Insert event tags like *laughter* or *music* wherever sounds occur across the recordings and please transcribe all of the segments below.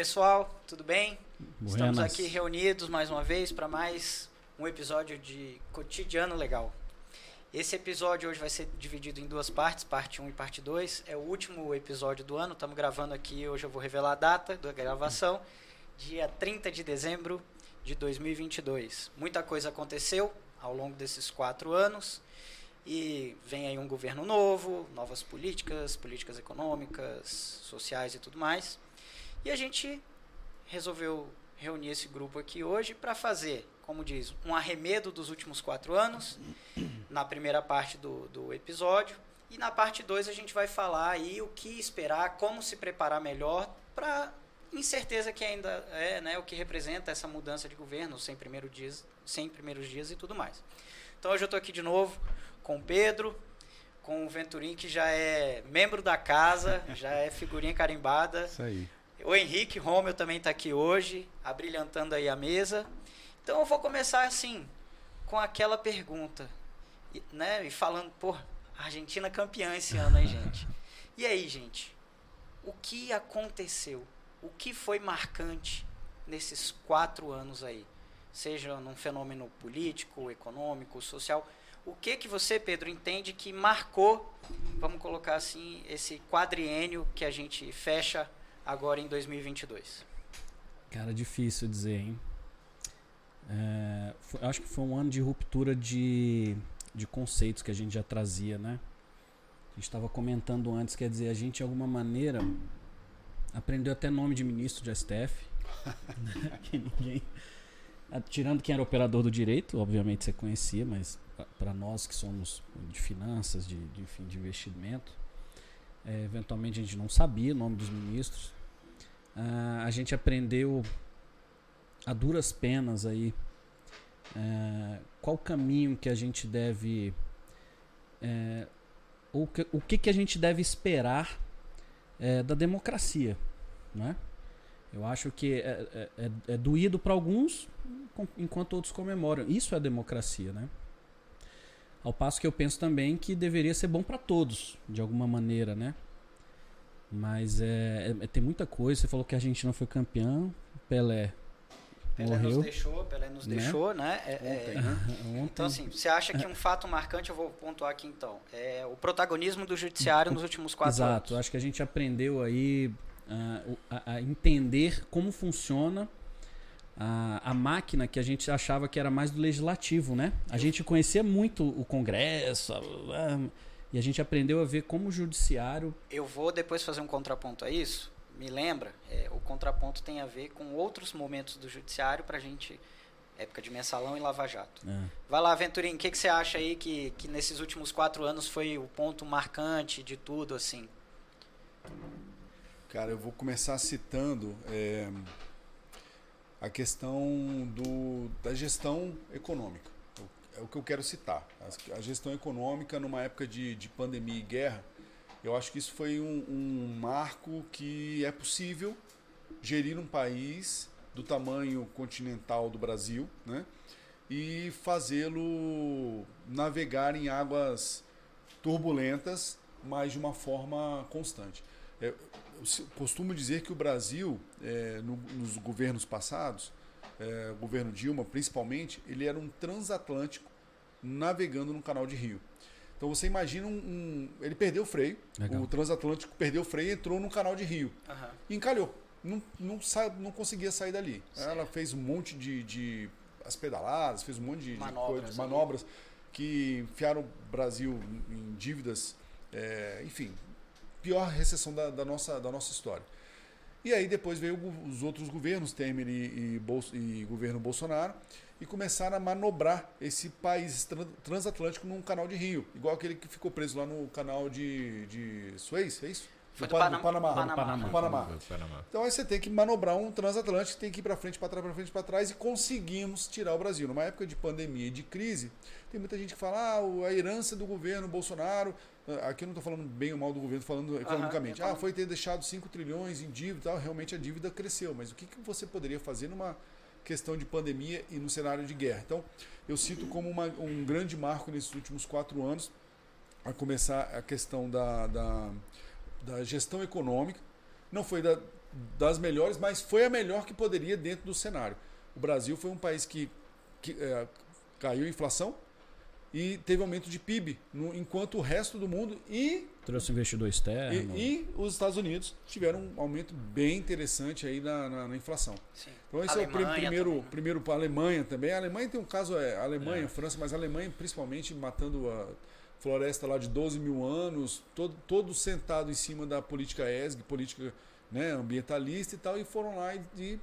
pessoal, tudo bem? Buenas. Estamos aqui reunidos mais uma vez para mais um episódio de Cotidiano Legal. Esse episódio hoje vai ser dividido em duas partes, parte 1 e parte 2. É o último episódio do ano, estamos gravando aqui, hoje eu vou revelar a data da gravação, dia 30 de dezembro de 2022. Muita coisa aconteceu ao longo desses quatro anos e vem aí um governo novo, novas políticas, políticas econômicas, sociais e tudo mais. E a gente resolveu reunir esse grupo aqui hoje para fazer, como diz, um arremedo dos últimos quatro anos, na primeira parte do, do episódio. E na parte 2 a gente vai falar aí o que esperar, como se preparar melhor para incerteza que ainda é né, o que representa essa mudança de governo, sem, primeiro dias, sem primeiros dias e tudo mais. Então hoje eu estou aqui de novo com o Pedro, com o Venturim, que já é membro da casa, já é figurinha carimbada. Isso aí. O Henrique Romeu também está aqui hoje, abrilhantando aí a mesa. Então eu vou começar assim, com aquela pergunta, e, né? E falando, pô, Argentina campeã esse ano, hein, gente? *laughs* E aí, gente? O que aconteceu? O que foi marcante nesses quatro anos aí? Seja num fenômeno político, econômico, social. O que que você, Pedro, entende que marcou, vamos colocar assim, esse quadriênio que a gente fecha agora em 2022? Cara, difícil dizer, hein? É, foi- acho que foi um ano de ruptura de, de conceitos que a gente já trazia, né? A gente estava comentando antes, quer dizer, a gente de alguma maneira aprendeu até nome de ministro de STF, *laughs* né? que ninguém. ah, Tirando quem era operador do direito, obviamente você conhecia, mas para nós que somos de finanças, de, de, enfim, de investimento, é, eventualmente a gente não sabia o nome dos ministros. Ah, a gente aprendeu a duras penas aí é, qual caminho que a gente deve é, o, que, o que que a gente deve esperar é, da democracia né? eu acho que é, é, é- é doído para alguns enquanto outros comemoram isso é democracia né ao passo que eu penso também que deveria ser bom para todos de alguma maneira né mas é, é- tem muita coisa você falou que a Argentina foi campeã Pelé Pelé Morreu. nos deixou, Pelé nos Né? deixou, né? É- é- Ontem, né? Ontem, Então, assim, você acha que um fato marcante, eu vou pontuar aqui então, é o protagonismo do judiciário nos últimos quatro Exato, anos. acho que a gente aprendeu aí ah, a, a entender como funciona a, a máquina que a gente achava que era mais do legislativo, né? A gente conhecia muito o Congresso a- a- e a gente aprendeu a ver como o judiciário Eu vou depois fazer um contraponto a isso. Me lembra, é, o contraponto tem a ver com outros momentos do judiciário pra gente, época de mensalão e Lava Jato. ah, Vai lá, Venturim, o que, que você acha aí que, que nesses últimos quatro anos foi o ponto marcante de tudo, assim? Cara, eu vou começar citando é, a questão do, da gestão econômica. É o que eu quero citar. A gestão econômica numa época de, de pandemia e guerra, eu acho que isso foi um, um marco que é possível gerir um país do tamanho continental do Brasil, né? E fazê-lo navegar em águas turbulentas, mas de uma forma constante. É, costumo dizer que o Brasil, é, no- nos governos passados, é, o governo Dilma principalmente, ele era um transatlântico navegando no canal de Rio. Então você imagina um. um- ele perdeu o freio, Legal. o transatlântico perdeu o freio e entrou no canal de Rio Aham. e encalhou. Não, não, sa- não conseguia sair dali. Certo. Ela fez um monte de, de as pedaladas, fez um monte de, de Manobras coisas, ali. manobras que enfiaram o Brasil em dívidas, é, enfim, pior recessão da, da nossa, da nossa história. E aí depois veio os outros governos, Temer e, e, e governo Bolsonaro, e começaram a manobrar esse país tran- transatlântico num canal de Rio, igual aquele que ficou preso lá no canal de, de Suez, é isso? Foi Do do Panam- Panamá. Panamá. Do Panamá. Panamá. Então aí você tem que manobrar um transatlântico, tem que ir para frente, para trás, para frente, para trás e conseguimos tirar o Brasil. Numa época de pandemia e de crise, tem muita gente que fala, ah, a herança do governo Bolsonaro, ah, aqui eu não estou falando bem ou mal do governo, falando economicamente. Ah, foi ter deixado 5 trilhões em dívida, e tal, realmente a dívida cresceu, mas o que, que você poderia fazer numa questão de pandemia e no cenário de guerra? Então, eu cito como uma- um grande marco nesses últimos quatro anos, a começar a questão da, da, da gestão econômica, não foi da das melhores, mas foi a melhor que poderia dentro do cenário. O Brasil foi um país que, que é, caiu a inflação e teve aumento de PIB, no, enquanto o resto do mundo e trouxe investidor externo e, e, os Estados Unidos tiveram um aumento bem interessante aí na, na, na inflação. Sim. Então esse Alemanha é o primeiro, também. primeiro para a Alemanha também. A Alemanha tem um caso é a Alemanha, é. França, mas a Alemanha principalmente matando a floresta lá de 12 mil anos, todo, todo sentado em cima da política ESG, política né, ambientalista e tal, e foram lá e, e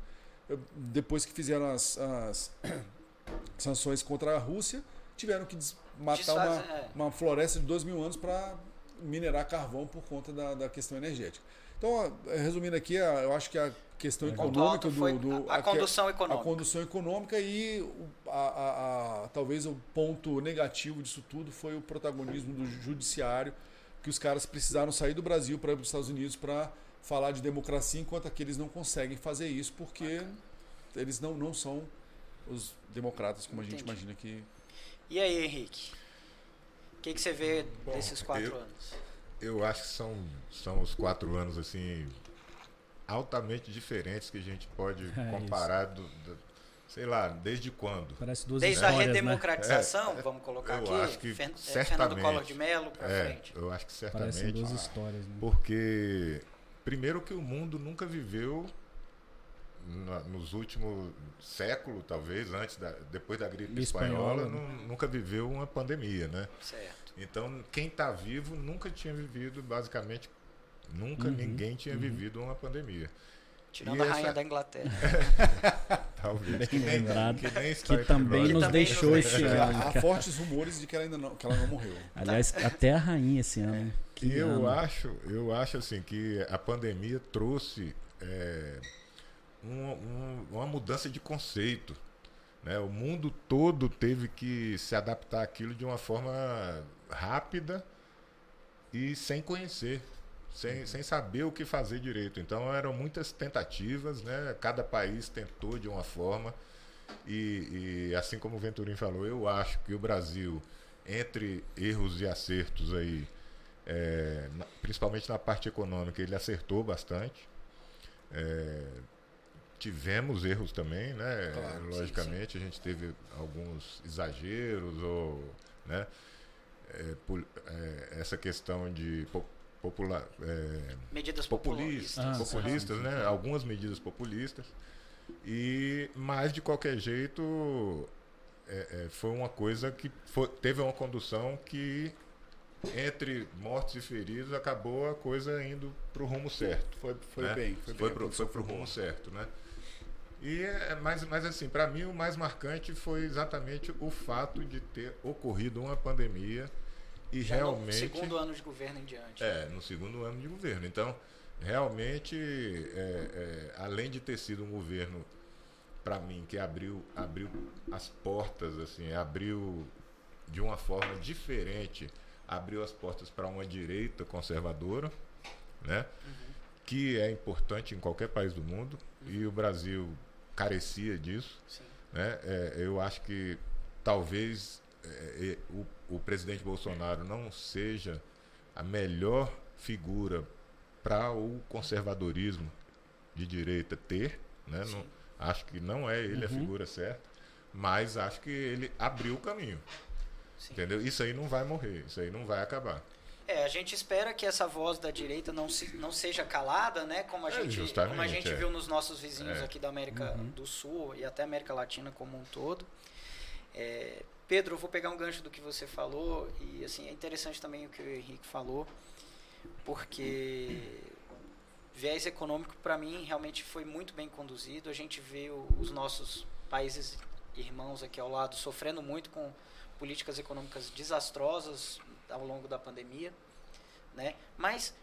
depois que fizeram as, as *coughs* sanções contra a Rússia, tiveram que matar uma, é. uma floresta de 2 mil anos para minerar carvão por conta da, da questão energética. Então, resumindo aqui, eu acho que a questão econômica do, do, a, a, condução econômica. A condução econômica e a, a, a, talvez o ponto negativo disso tudo foi o protagonismo do judiciário, que os caras precisaram sair do Brasil para ir para os Estados Unidos para falar de democracia, enquanto aqueles não conseguem fazer isso porque Bacana. eles não, não são os democratas como a gente Entendi. imagina que. E aí, Henrique? O que, que você vê Bom, desses quatro eu, anos? Eu acho que são, são os quatro anos assim altamente diferentes que a gente pode é comparar do, do, sei lá, desde quando? Parece duas Desde a né? redemocratização, né? vamos colocar eu aqui, acho que certamente, Fernando Collor de Mello para é, frente. Eu acho que certamente. Parecem duas histórias, né? Porque primeiro que o mundo nunca viveu nos últimos séculos, talvez, antes da, depois da gripe espanhola, espanhola não, nunca viveu uma pandemia, né? Certo. Então, quem está vivo nunca tinha vivido, basicamente, nunca Uhum, ninguém tinha uhum. vivido uma pandemia. Tirando E a essa- rainha da Inglaterra. *laughs* Talvez. Que nem, lembrado. que nem Que também nos também deixou nos esse ano. Há fortes rumores de que ela ainda não, que ela não morreu. Aliás, até a rainha esse ano. Que eu ano. acho, eu acho assim que a pandemia trouxe é, um- um- uma mudança de conceito. Né? O mundo todo teve que se adaptar àquilo de uma forma rápida e sem conhecer, sem, sem saber o que fazer direito. Então eram muitas tentativas, né? cada país tentou de uma forma. E, e assim como o Venturim falou, eu acho que o Brasil, entre erros e acertos aí, é, na- principalmente na parte econômica, ele acertou bastante. É, tivemos erros também, né? Claro, sim, Logicamente, a gente teve alguns exageros ou, né? É, pol- é, essa questão de po- popular, é, Medidas populistas, populistas. Ah, populistas, né? Algumas medidas populistas. E mas de qualquer jeito é, é, foi uma coisa que foi- teve uma condução que entre mortos e feridos acabou a coisa indo para o rumo certo. Foi, foi né? bem. Foi, Foi bem, a pro, produção foi pro boa. rumo certo, né? E é, mas, mas assim, para mim o mais marcante foi exatamente o fato de ter ocorrido uma pandemia e Já no realmente segundo ano de governo em diante. é, no segundo ano de governo. Então, realmente, é, é, além de ter sido um governo, para mim, que abriu, abriu as portas, assim, abriu de uma forma diferente, abriu as portas para uma direita conservadora, né? que é importante em qualquer país do mundo, e o Brasil carecia disso. Né? É, eu acho que talvez é, é, o, o presidente Bolsonaro não seja a melhor figura para o conservadorismo de direita ter. Né? Não- acho que não é ele a Uhum. figura certa, mas acho que ele abriu o caminho. Sim. Entendeu? Isso aí não vai morrer, isso aí não vai acabar. É, a gente espera que essa voz da direita não, se, não seja calada, né? Como a É, gente, como a gente é. viu nos nossos vizinhos É. aqui da América Uhum. do Sul e até América Latina como um todo. É, Pedro, eu vou pegar um gancho do que você falou e assim é interessante também o que o Henrique falou, porque viés econômico para mim realmente foi muito bem conduzido. A gente vê os nossos países irmãos aqui ao lado sofrendo muito com políticas econômicas desastrosas ao longo da pandemia, né? Mas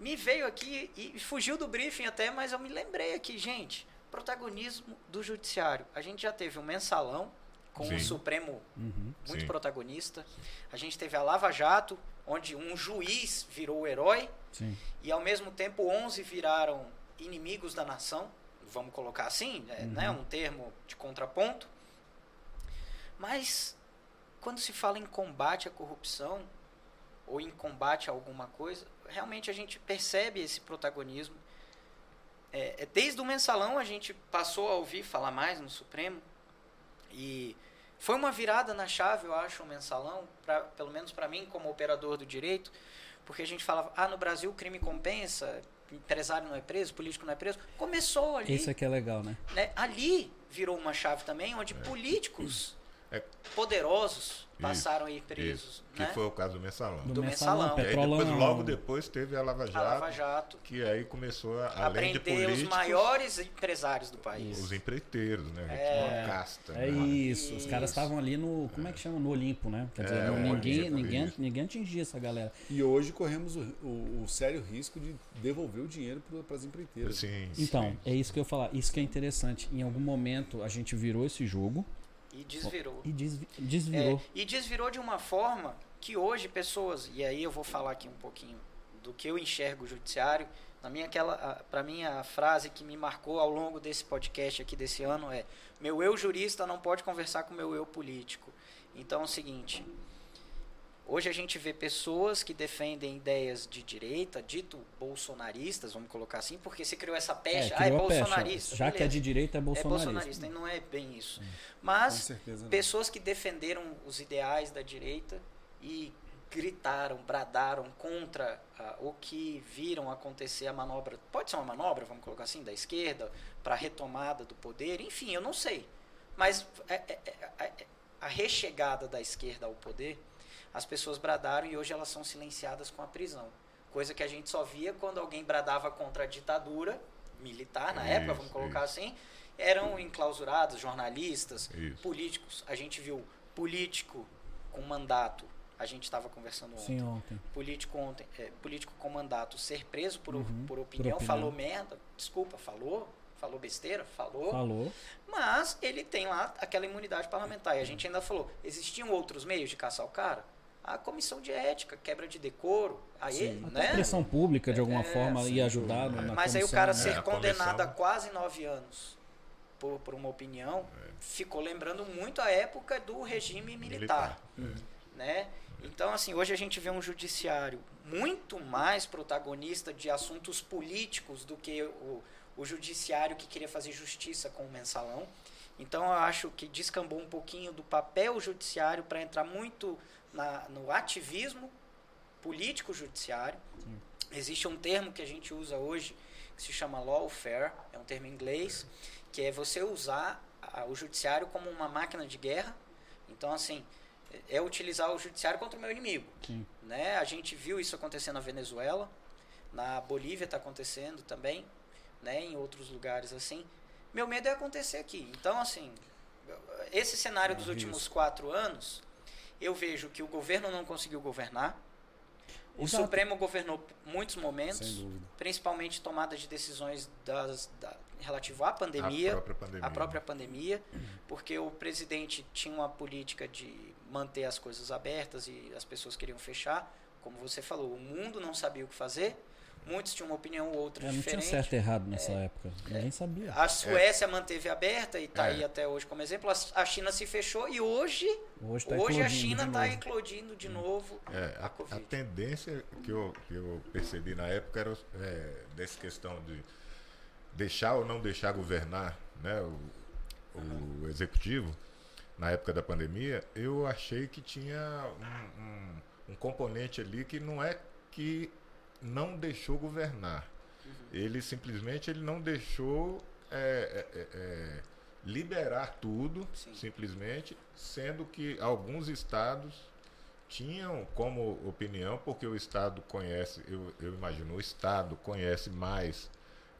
me veio aqui e fugiu do briefing até, mas eu me lembrei aqui, gente, protagonismo do judiciário. A gente já teve um mensalão com o Sim. Supremo Uhum. muito Sim. protagonista. A gente teve a Lava Jato, onde um juiz virou o herói Sim. e ao mesmo tempo 11 viraram inimigos da nação, vamos colocar assim, é, Uhum. né, um termo de contraponto. Mas quando se fala em combate à corrupção ou em combate a alguma coisa, realmente a gente percebe esse protagonismo é, é, desde o mensalão a gente passou a ouvir falar mais no Supremo e foi uma virada na chave, eu acho, o mensalão, pra, pelo menos para mim como operador do direito, porque a gente falava, ah, no Brasil o crime compensa, empresário não é preso, político não é preso. Começou ali. Isso aqui é legal, né? né? Ali virou uma chave também, onde políticos É. poderosos passaram a ir presos. Isso, que né? foi o caso do mensalão. Do, Do mensalão, mensalão. E aí depois, logo depois teve a Lava A Jato, Lava Jato. que aí começou a, A além de prender os políticos, maiores empresários do país. os empreiteiros, né? É. Uma casta. É né? isso, os caras Isso. estavam ali no. Como é que chama? No Olimpo, né? Quer dizer, É, não- ninguém, ninguém, isso. ninguém atingia essa galera. E hoje corremos o, o- o sério risco de devolver o dinheiro para as empreiteiras. Sim, Então, sim. é isso que eu ia falar. Isso que é interessante. Em algum momento a gente virou esse jogo E desvirou. e desvi- desvirou. É, e desvirou de uma forma que hoje pessoas, e aí eu vou falar aqui um pouquinho do que eu enxergo o judiciário. Na minha aquela, para mim a frase que me marcou ao longo desse podcast aqui desse ano é: meu eu jurista não pode conversar com meu eu político. Então é o seguinte, hoje a gente vê pessoas que defendem ideias de direita, dito bolsonaristas, vamos colocar assim, porque se criou essa É, pecha, ah, é criou a pecha. bolsonarista. Já que é beleza. de direita, é é bolsonarista. bolsonarista, e não é bem isso. Com Mas pessoas que defenderam os ideais da direita e gritaram, bradaram contra ah, o que viram acontecer a manobra. Pode ser uma manobra, vamos colocar assim, da esquerda para a retomada do poder. Enfim, eu não sei. Mas é- é- é- é- a rechegada da esquerda ao poder, as pessoas bradaram e hoje elas são silenciadas com a prisão. Coisa que a gente só via quando alguém bradava contra a ditadura militar, na época, Isso, vamos colocar isso. assim, eram enclausurados jornalistas, Isso. políticos. A gente viu político com mandato. A gente estava conversando ontem. Sim, ontem. Político ontem, é, político com mandato ser preso por, Uhum, por, por opinião, opinião. falou merda, desculpa, falou, falou besteira, falou, Falou. mas ele tem lá aquela imunidade parlamentar. E a gente ainda falou, existiam outros meios de caçar o cara? A comissão de ética, quebra de decoro, aí, Sim. Até né? pressão pública, de alguma É, forma, ia ajudar é. na Mas aí o comissão, cara né? ser a condenado a comissão- quase nove anos por, por uma opinião, ficou lembrando muito a época do regime militar. Né? Então, assim, hoje a gente vê um judiciário muito mais protagonista de assuntos políticos do que o, o judiciário que queria fazer justiça com o mensalão. Então, eu acho que descambou um pouquinho do papel judiciário para entrar muito na, no ativismo político judiciário. Existe um termo que a gente usa hoje que se chama lawfare, é um termo em inglês, que é você usar a- o judiciário como uma máquina de guerra. Então, assim, é é utilizar o judiciário contra o meu inimigo. Sim. Né? A gente viu isso acontecer na Venezuela, na Bolívia está acontecendo também, né? em outros lugares assim. Meu medo é acontecer aqui. Então, assim, esse cenário dos É últimos risco. quatro anos, eu vejo que o governo não conseguiu governar. O Exato. Supremo governou muitos momentos, principalmente tomada de decisões das, da, relativo à A pandemia, própria pandemia. a própria pandemia, porque o presidente tinha uma política de manter as coisas abertas e as pessoas queriam fechar. Como você falou, o mundo não sabia o que fazer, muitos tinham uma opinião ou outra É, não tinha diferente. certo e errado nessa época. Ninguém sabia. A Suécia manteve aberta e está É. aí até hoje como exemplo. A China se fechou e hoje, Hoje, tá hoje a China está eclodindo de novo É, a a, Covid. a tendência que eu, que eu percebi na época era é, dessa questão de deixar ou não deixar governar né, o, o executivo na época da pandemia, eu achei que tinha um, um- um componente ali que não é que não deixou governar. Ele simplesmente ele não deixou é, é, é, é, liberar tudo, Sim. simplesmente, sendo que alguns estados tinham como opinião, porque o Estado conhece, eu, eu imagino, o Estado conhece mais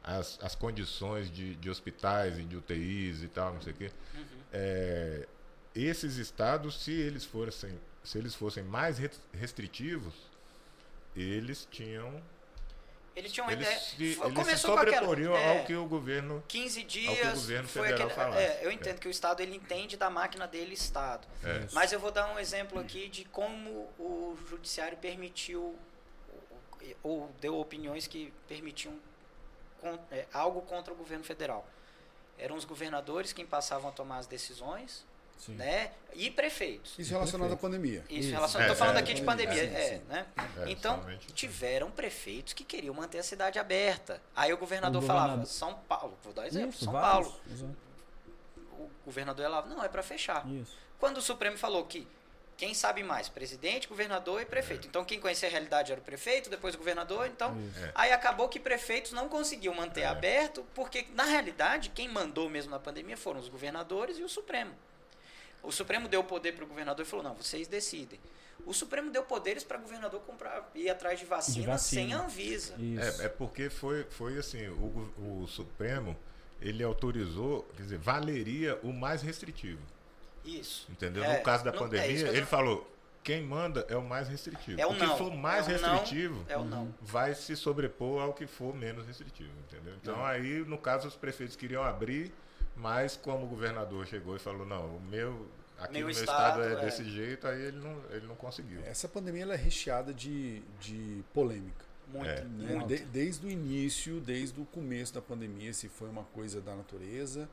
as, as condições de, de hospitais e de UTIs e tal, não sei o quê. Uhum. É, esses estados, se eles fossem, se eles fossem mais res- restritivos, eles tinham. Ele tinha uma Eles ideia. se, eles se começou com aquela- sobreporiam é, ao que o governo. 15 ao que dias. o governo foi federal aquele, falasse. é, eu entendo É. que o Estado ele entende da máquina dele Estado. É. Mas eu vou dar um exemplo aqui de como o judiciário permitiu ou deu opiniões que permitiam é, algo contra o governo federal. Eram os governadores quem passavam a tomar as decisões Sim. né? E prefeitos. Isso relacionado à pandemia. Isso, Isso. em relação, É, falando é, aqui de é, pandemia, sim, é, sim. né? É, então, tiveram prefeitos que queriam manter a cidade aberta. Aí o governador, O falava, governador- São Paulo, vou dar exemplo, Isso, São vários. Paulo. Exato. O governador falava, não, é para fechar. Isso. Quando o Supremo falou que quem sabe mais, presidente, governador e prefeito. Então quem conhecia a realidade era o prefeito, depois o governador, então. É. aí acabou que prefeitos não conseguiam manter É. aberto, porque na realidade quem mandou mesmo na pandemia foram os governadores e o Supremo. O Supremo deu poder para o governador e falou: "Não, vocês decidem". O Supremo deu poderes para o governador comprar ir atrás de vacina, De vacina. sem Anvisa. Isso. É, é porque foi, foi assim, o, o Supremo, ele autorizou, quer dizer, valeria o mais restritivo, Isso. entendeu? É, no caso da não- é pandemia, tô- ele falou, quem manda é o mais restritivo. É o o que não. for mais É o não, restritivo É o não. vai se sobrepor ao que for menos restritivo, entendeu? Então É. aí, no caso, os prefeitos queriam abrir, mas como o governador chegou e falou, não, o meu, aqui Meu no meu estado, estado, é, é. desse jeito, aí ele não, ele não conseguiu. Essa pandemia ela é recheada de, de polêmica. Muito, É. né? muito. De- desde o início, desde o começo da pandemia, se foi uma coisa da natureza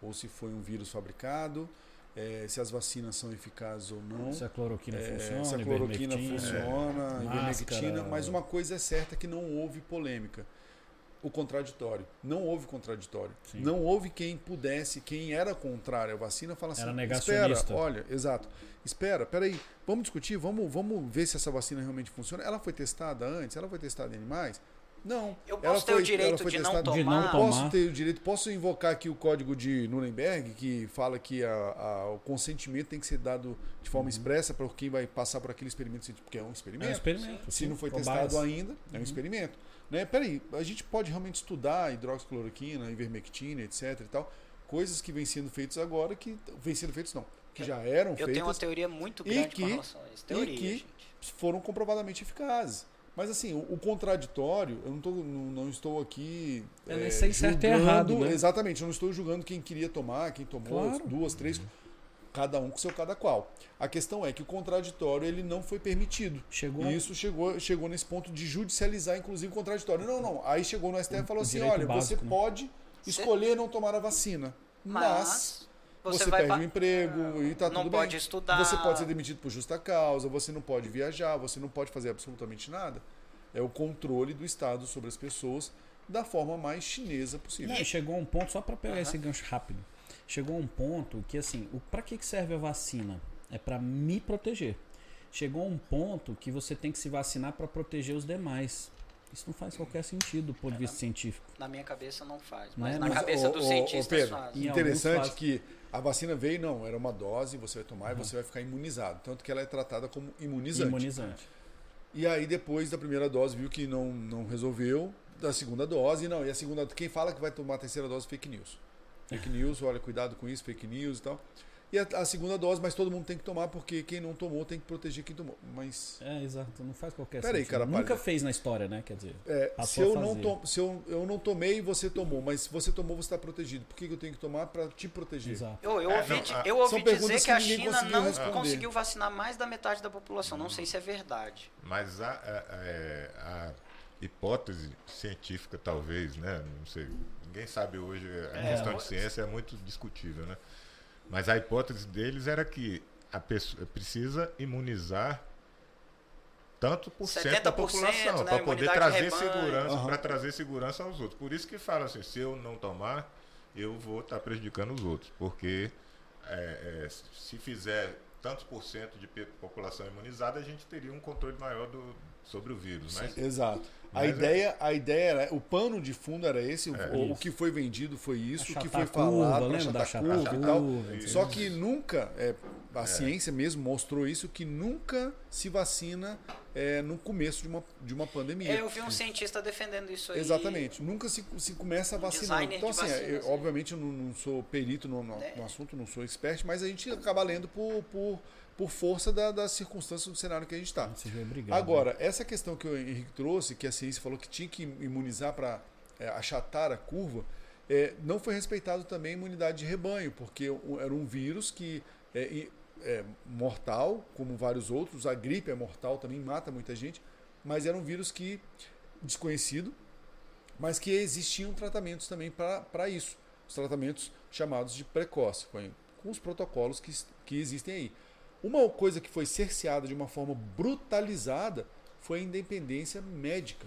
ou se foi um vírus fabricado, eh, se as vacinas são eficazes ou não. Se a cloroquina É, funciona, se a cloroquina ivermectina. funciona, É. ivermectina, Máscara. mas uma coisa é certa que não houve polêmica. O contraditório. Não houve contraditório. Sim. Não houve quem pudesse, quem era contrário à vacina, falar assim, Era espera, negacionista. olha, exato. Espera, peraí, vamos discutir, vamos, vamos ver se essa vacina realmente funciona. Ela foi testada antes? Ela foi testada em animais? Não. Eu Ela posso ter foi- o direito ela foi de não testada- De tomar. não Posso tomar. ter o direito, posso invocar aqui o código de Nuremberg, que fala que a- a- o consentimento tem que ser dado de forma expressa para quem vai passar por aquele experimento porque é um É um experimento. experimento. Se sim, não foi testado ainda, é um experimento. Né? Peraí, a gente pode realmente estudar hidroxicloroquina, ivermectina, etc e tal, coisas que vêm sendo feitas agora, que vêm sendo feitas não, que já eram Eu tenho uma feitas, teoria muito e grande que- com relação a isso. Teoria, que- gente. foram comprovadamente eficazes. Mas assim, o, o contraditório, eu não, tô, não, não estou aqui. É, né, eh, sem certo e julgando- errado, né? Exatamente, eu não estou julgando quem queria tomar, quem tomou, Claro. duas, três, cada um com seu cada qual. A questão é que o contraditório ele não foi permitido. Chegou E isso chegou, chegou nesse ponto de judicializar, inclusive, o contraditório. Não, não. Aí chegou no STF e falou assim: olha, básico, você né? pode escolher não tomar a vacina. Mas, você, você, perde o emprego e tá não tudo pode bem. estudar. Você pode ser demitido por justa causa, você não pode viajar, você não pode fazer absolutamente nada. É o controle do Estado sobre as pessoas da forma mais chinesa possível. Não, e chegou a um ponto, só para pegar Aham. esse gancho rápido. Chegou a um ponto que, assim, o para que, serve a vacina? É para me proteger. Chegou a um ponto que você tem que se vacinar para proteger os demais. Isso não faz qualquer sentido do ponto de vista científico. Na minha cabeça não faz, Não mas é? na Mas, cabeça ô, dos cientistas Pedro, faz. Interessante que a vacina veio, não, era uma dose, você vai tomar e você vai ficar imunizado. Tanto que ela é tratada como imunizante. Imunizante. E aí, depois da primeira dose, viu que não, não resolveu, da segunda dose, não. E a segunda, quem fala que vai tomar a terceira dose, fake news. Fake news, olha, cuidado com isso, fake news e tal. E a, a segunda dose, mas todo mundo tem que tomar, porque quem não tomou tem que proteger quem tomou. Mas, É, exato. Não faz qualquer Peraí, sentido. cara, Nunca fez na história, né? Quer dizer, é, se, eu não fazer. to, se eu, eu não tomei e você tomou, mas se você tomou, você está protegido. Por que, que eu tenho que tomar para te proteger? exato. Eu, eu É, ouvi, não, eu ouvi dizer que a China conseguiu não responder. conseguiu vacinar mais da metade da população. Não sei se é verdade. Mas a, a- é, a hipótese científica, talvez, né? Não sei. Ninguém sabe hoje. A É, questão de ciência é muito discutível, né? Mas a hipótese deles era que a pessoa precisa imunizar tanto por cento da 70%, população né? para poder trazer rebanho. segurança, Aham. para trazer segurança aos outros. Por isso que fala assim, se eu não tomar, eu vou estar prejudicando os outros, porque é, é, se fizer tantos por cento de população imunizada, a gente teria um controle maior do, sobre o vírus, né? Exato. A Mas é- ideia, a ideia era, o pano de fundo era esse, o- É. o, o que foi vendido foi isso, o que foi a curva, falado, para lembra da curva a e tal. curva, Isso. Só que nunca, é, a ciência mesmo mostrou isso, que nunca se vacina é, no começo de uma, de uma pandemia. É, eu vi um cientista defendendo isso aí. Exatamente. Nunca se, se começa a vacinar. designer Então, assim, vacinas, eu- né? obviamente eu não, não sou perito no, no- É. no assunto, não sou expert, mas a gente acaba lendo por, por, por força da- das circunstâncias do cenário que a gente está. É. Agora, essa questão que o Henrique trouxe, que a ciência falou que tinha que imunizar para achatar a curva, é, não foi respeitado também a imunidade de rebanho, porque era um vírus que é, é mortal, como vários outros, a gripe é mortal também, mata muita gente, mas era um vírus que desconhecido, mas que existiam tratamentos também para isso, os tratamentos chamados de precoce, com com os protocolos que, que existem aí. Uma coisa que foi cerceada de uma forma brutalizada foi a independência médica.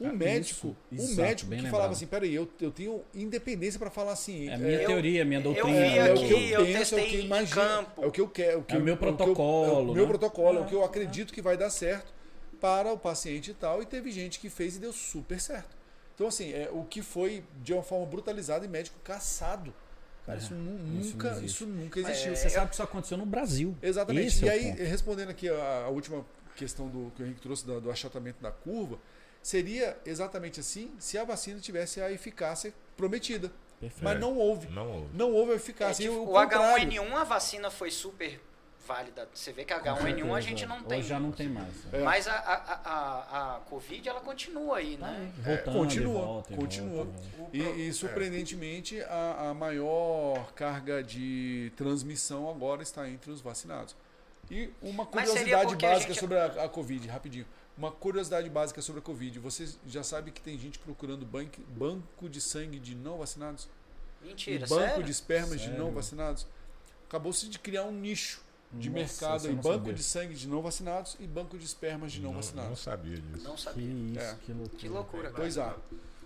O Ah, médico, isso, o exato, médico que lembrado. falava assim, peraí, eu, eu tenho independência para falar assim. É a minha Eu- teoria, a minha eu doutrina. vi né? é o que eu eu penso, é o que eu imagino, campo. é o que eu quero, o que É o eu- meu eu- protocolo, é o meu né? protocolo, é o É, que eu acredito que vai dar certo para o paciente e tal, e teve gente que fez e deu super certo. Então assim, é o que foi de uma forma brutalizada e médico caçado. Cara, É, isso, nu- isso nunca, isso, existe. nunca Mas, existiu. é, Você sabe que isso aconteceu no Brasil. Exatamente. Esse e é o aí, ponto. respondendo aqui a, a última questão do que o Henrique trouxe do, do achatamento da curva, seria exatamente assim se a vacina tivesse a eficácia prometida. Perfeito. Mas não houve. Não houve. Não houve a É, eficácia. tipo, E o contrário. H1N1, a vacina foi super válida. Você vê que a Com H1N1 a gente não tem. Hoje já não tem mais. É. Mas a, a, a, a, Covid, ela continua aí, né? Voltando, continua, volta, continua. volta, e. E, É. surpreendentemente, a, a maior carga de transmissão agora está entre os vacinados. E uma curiosidade porque a básica gente- sobre a, a Covid, rapidinho. Uma curiosidade básica sobre a Covid. Você já sabe que tem gente procurando banco, banco de sangue de não vacinados? Mentira, e banco sério? de espermas de Sério? não vacinados? Acabou-se de criar um nicho de Nossa, mercado não Banco sabia. de sangue de não vacinados e banco de espermas de não, não, não vacinados. sabia disso. Não Que sabia. isso, É. que loucura. Que loucura, cara. Pois é.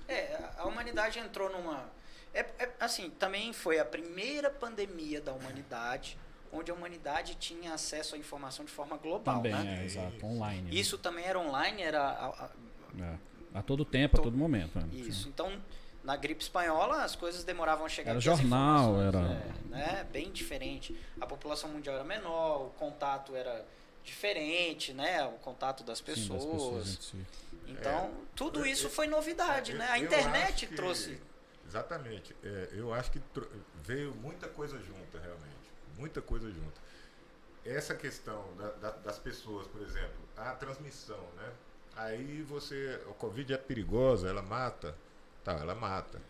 É, a- a humanidade entrou numa. É, é, assim, também foi a primeira pandemia da humanidade onde a humanidade tinha acesso à informação de forma global, Também, né? é, exato. Online. né? Isso também era online, era a- a- É. A todo tempo, a To- todo momento. né? isso. Então, na gripe espanhola, as coisas demoravam a chegar. Era jornal, era- é, né? Bem diferente. A população mundial era menor, o contato era diferente, né? O contato das Sim, pessoas. das pessoas. Então, tudo isso foi novidade, É, né? eu- A eu internet que- trouxe. Exatamente. É, eu acho que veio muita coisa junta, realmente. Muita coisa junta. Essa questão da- da- das pessoas, por exemplo, a transmissão, né? Aí você. A Covid é perigosa, ela mata. Tá, ela mata.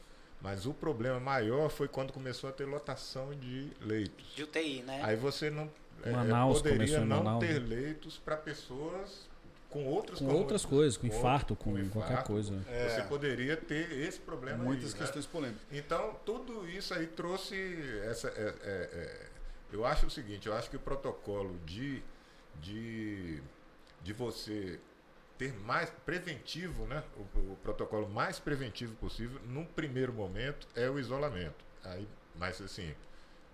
Mas o problema maior foi quando começou a ter lotação de leitos. De UTI, né? Aí você não é, Manaus poderia começou em não Manaus, ter né? leitos para pessoas com outras Com outras coisas, com infarto, com qualquer infarto. coisa. É. Você poderia ter esse problema Muitas aí, né? questões polêmicas. Então, tudo isso aí trouxe essa. é- é- é- eu acho o seguinte, eu acho que o protocolo de, de, de você ter mais preventivo, né? O, o protocolo mais preventivo possível, num primeiro momento, é o isolamento. Aí, mas assim,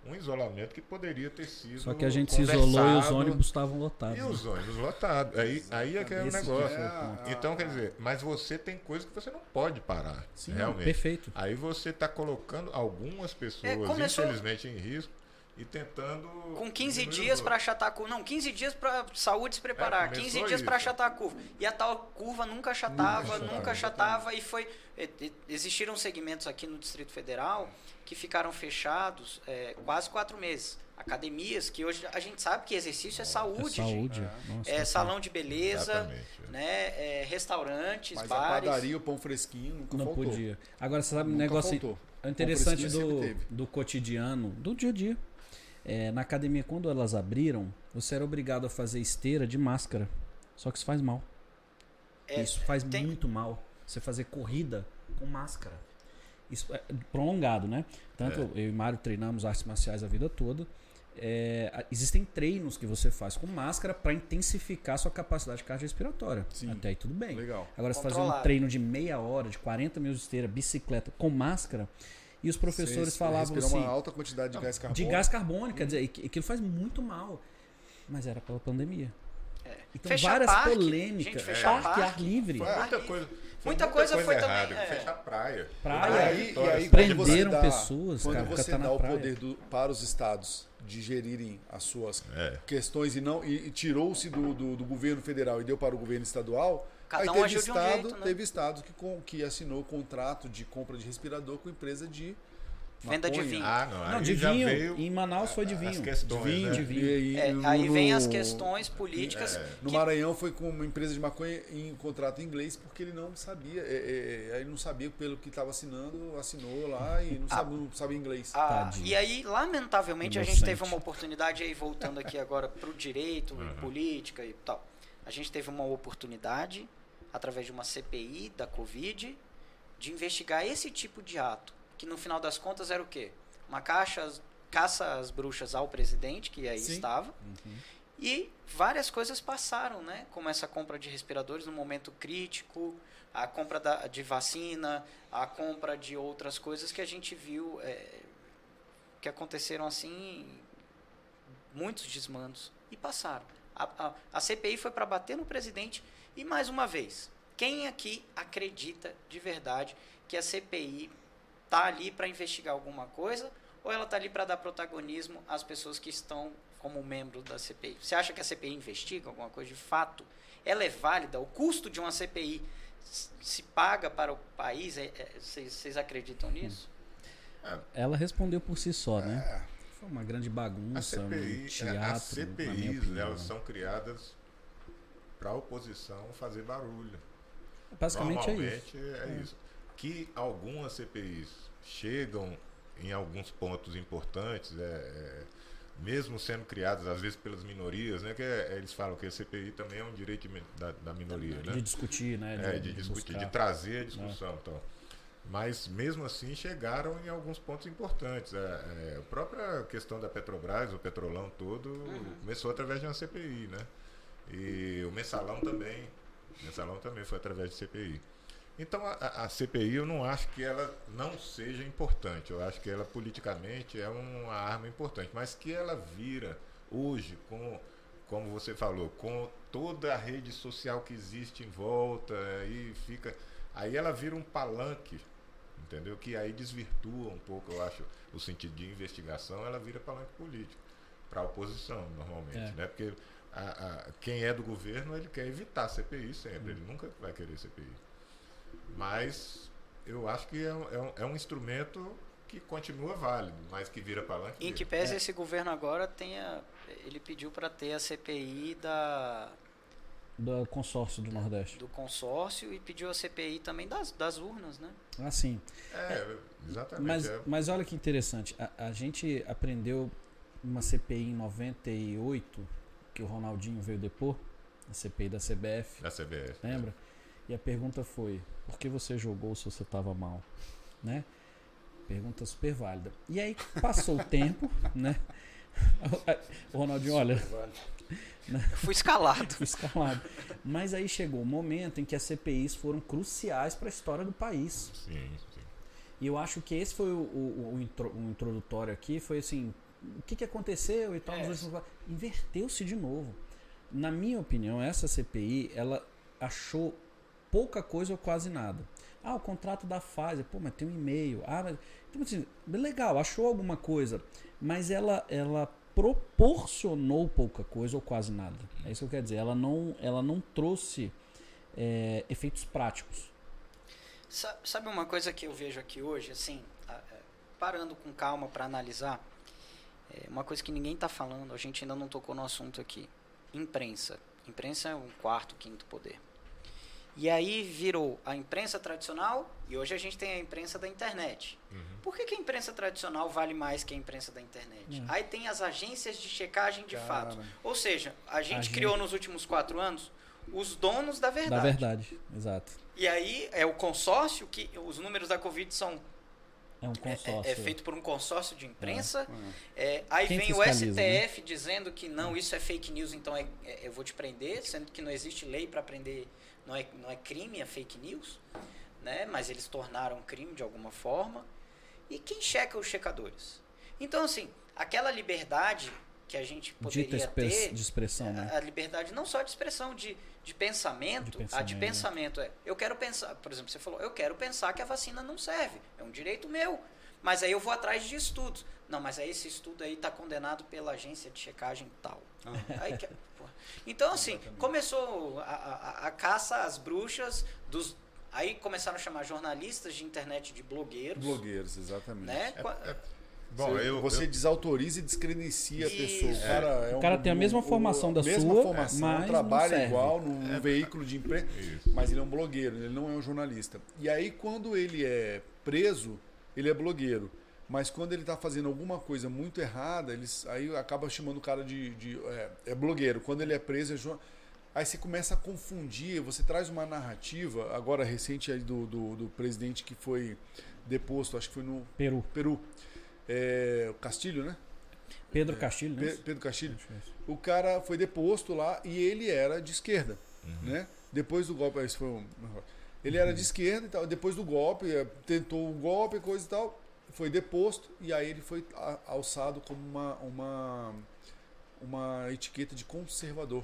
um isolamento que poderia ter sido. Só que a gente se isolou e os ônibus estavam lotados. E né? os ônibus lotados. Aí, aí é que é o que negócio. É. Então, quer dizer, mas você tem coisas que você não pode parar. Sim, realmente. perfeito. Aí você está colocando algumas pessoas, É, começou- infelizmente, em risco e tentando. Com 15 diminuir dias para achatar a curva. Não, 15 dias para saúde se preparar. É, 15 começou dias para achatar a curva. E a tal curva nunca achatava, Nunca nunca achatava. E foi. Existiram segmentos aqui no Distrito Federal que ficaram fechados é, quase quatro meses. Academias, que hoje a gente sabe que exercício é saúde. é gente. saúde. Nossa, É tá salão de beleza, Exatamente. né? é, restaurantes, Mas a bares. padaria, o pão fresquinho, nunca Não faltou. podia. Agora, você sabe um negócio faltou. interessante do, do cotidiano, do dia a dia. É, na academia, quando elas abriram, você era obrigado a fazer esteira de máscara. Só que isso faz mal. É, isso faz tem- muito mal. Você fazer corrida com máscara. Isso é prolongado, né? Tanto eu e Mário treinamos artes marciais a vida toda. É, existem treinos que você faz com máscara para intensificar sua capacidade cardiorrespiratória. Sim. Até aí tudo bem. Legal. Agora, você fazer um treino de meia hora, de 40 minutos de esteira, bicicleta, com máscara, e os professores Você falavam assim, uma alta quantidade de gás carbônico. de gás carbônico, quer dizer, que- aquilo faz muito mal. Mas era pela pandemia. É. Então, Fechar várias parque, polêmicas. gente, fechar parque, ar parque. livre. Foi muita coisa. muita muita coisa foi errada. também, é. Fechar praia. Praia. E aí, e aí cidade quando você Prenderam dá, pessoas, quando cara, você tá dá o praia. poder do- para os estados de gerirem as suas É. questões e não e, e tirou-se do, do, do governo federal e deu para o governo estadual, Cada aí um teve agiu de um estado, jeito, né? teve estado que, com, que assinou contrato de compra de respirador com empresa de Venda de maconha. vinho. Ah, não. Não, de vinho. veio Em Manaus foi de as vinho. questões, de vinho, né? de vinho. E aí, É, no- aí vem as no- questões políticas. É. No que- Maranhão foi com uma empresa de maconha em contrato em inglês porque ele não sabia, é, é, é, ele não sabia pelo que estava assinando, assinou lá e não, Ah. sabe, não sabia inglês. Ah, e aí, lamentavelmente, a gente Inocente. teve uma oportunidade aí, voltando aqui agora para o direito, Uhum. política e tal. A gente teve uma oportunidade, através de uma CPI da Covid, de investigar esse tipo de ato. Que no final das contas era o quê? Uma caixa caça às bruxas ao presidente, que aí Sim. estava. Uhum. E várias coisas passaram, né? Como essa compra de respiradores no momento crítico, a compra da, de vacina, a compra de outras coisas que a gente viu é, que aconteceram assim, muitos desmandos e passaram. A, a, a CPI foi para bater no presidente e mais uma vez, quem aqui acredita de verdade que a CPI tá ali para investigar alguma coisa ou ela tá ali para dar protagonismo às pessoas que estão como membros da CPI? Você acha que a CPI investiga alguma coisa de fato? Ela é válida? O custo de uma CPI se paga para o país? É- é- Vocês acreditam nisso? Ela respondeu por si só, né? É, Foi uma grande A bagunça, um CPI, teatro, as na CPIs, minha opinião. elas são criadas para a oposição fazer barulho. Basicamente é isso. Normalmente é, isso. Que algumas CPIs chegam em alguns pontos importantes, é, é, mesmo sendo criadas às vezes pelas minorias, né? Que é- eles falam que a CPI também é um direito de da, da minoria, né? De discutir, né? É, de discutir, buscar. de trazer a discussão. Então. Mas mesmo assim chegaram em alguns pontos importantes. É, é, a própria questão da Petrobras, o petrolão todo, começou através de uma CPI, né? E o mensalão também. O mensalão também foi através de CPI. Então a, a- CPI eu não acho que ela não seja importante. Eu acho que ela politicamente é uma arma importante, mas que ela vira hoje com como você falou, com toda a rede social que existe em volta, aí fica, aí ela vira um palanque, entendeu? Que aí desvirtua um pouco, eu acho, o sentido de investigação, ela vira palanque político para a oposição normalmente, É. né? Porque a- a- quem é do governo ele quer evitar CPI sempre, ele nunca vai querer CPI. Mas eu acho que é um, é um- é um instrumento que continua válido, mas que vira palanque. Em que pese É. esse governo agora tenha. Ele pediu para ter a CPI da, Do consórcio do Nordeste. do consórcio e pediu a CPI também das, das urnas, né? Assim, É, exatamente. mas, é. mas olha que interessante. A, a gente aprendeu uma CPI em 98, que o Ronaldinho veio depor, a CPI da CBF, Da CBF. lembra? E a pergunta foi: por que você jogou se você estava mal? Né? Pergunta super válida. E aí passou o *laughs* tempo, né? *laughs* O Ronaldinho, olha, Eu fui escalado. fui escalado. Mas aí chegou o momento em que as CPIs foram cruciais para a história do país. Sim, sim. E eu acho que esse foi o, o, o intro- o introdutório aqui, foi assim, o que, que aconteceu e tal. É. últimos- Inverteu-se de novo. Na minha opinião, essa CPI, ela achou pouca coisa ou quase nada. Ah, o contrato da Pfizer, pô, mas tem um e-mail. Ah, mas... Então, assim, legal, achou alguma coisa, mas ela, ela proporcionou pouca coisa ou quase nada. É isso que eu quero dizer. Ela não, ela não trouxe é, efeitos práticos. Sa- Sabe uma coisa que eu vejo aqui hoje, assim, parando com calma para analisar, é uma coisa que ninguém está falando, a gente ainda não tocou no assunto aqui. Imprensa. Imprensa é um quarto, quinto poder. E aí virou a imprensa tradicional e hoje a gente tem a imprensa da internet. Por que, que a imprensa tradicional vale mais que a imprensa da internet? Hum. Aí tem as agências de checagem de Cara. fato. Ou seja, a gente gente- criou nos últimos quatro anos os donos da verdade. Da verdade, exato. E aí é o consórcio que os números da Covid são É um é- consórcio. é, é feito por um consórcio de imprensa. É, aí Quem vem o fiscaliza, né? STF dizendo que não, isso é fake news, então é- é- eu vou te prender, sendo que não existe lei para prender, não é, não é crime, é fake news, né? Mas eles tornaram crime de alguma forma. E quem checa os checadores? Então assim, aquela liberdade que a gente Dita poderia expre- ter, de expressão, né? a liberdade não só de expressão, de, de pensamento. De A de pensamento. pensamento é, eu quero pensar, por exemplo, você falou, eu quero pensar que a vacina não serve. É um direito meu. Mas aí eu vou atrás de estudos. Não, mas aí esse estudo aí está condenado pela agência de checagem tal. *laughs* Aí que- porra. então, assim, começou a, a- a caça às bruxas dos. Aí começaram a chamar jornalistas de internet de blogueiros. Blogueiros, exatamente. Né? Bom, você, eu, você eu- desautoriza e descredencia a pessoa. O cara, é O cara um- tem a mesma o- formação da mesma sua, formação, mas não trabalha serve. igual num, num veículo de imprensa, mas ele é um blogueiro, ele não é um jornalista. E aí, quando ele é preso, ele é blogueiro. Mas quando ele está fazendo alguma coisa muito errada, eles aí acaba chamando o cara de, de- é, é blogueiro. Quando ele é preso, é jornalista. Aí você começa a confundir, você traz uma narrativa, agora recente aí do, do, do presidente que foi deposto, acho que foi no Peru. Peru. É, o Castilho, né? Pedro Castilho, né? Pe- Pedro Castilho. É. O cara foi deposto lá e ele era de esquerda, Uhum. né? Depois do golpe, isso foi um... Ele era de esquerda e tal, depois do golpe, eh, tentou o golpe, coisa e tal, foi deposto e aí ele foi alçado como uma, uma, uma etiqueta de conservador.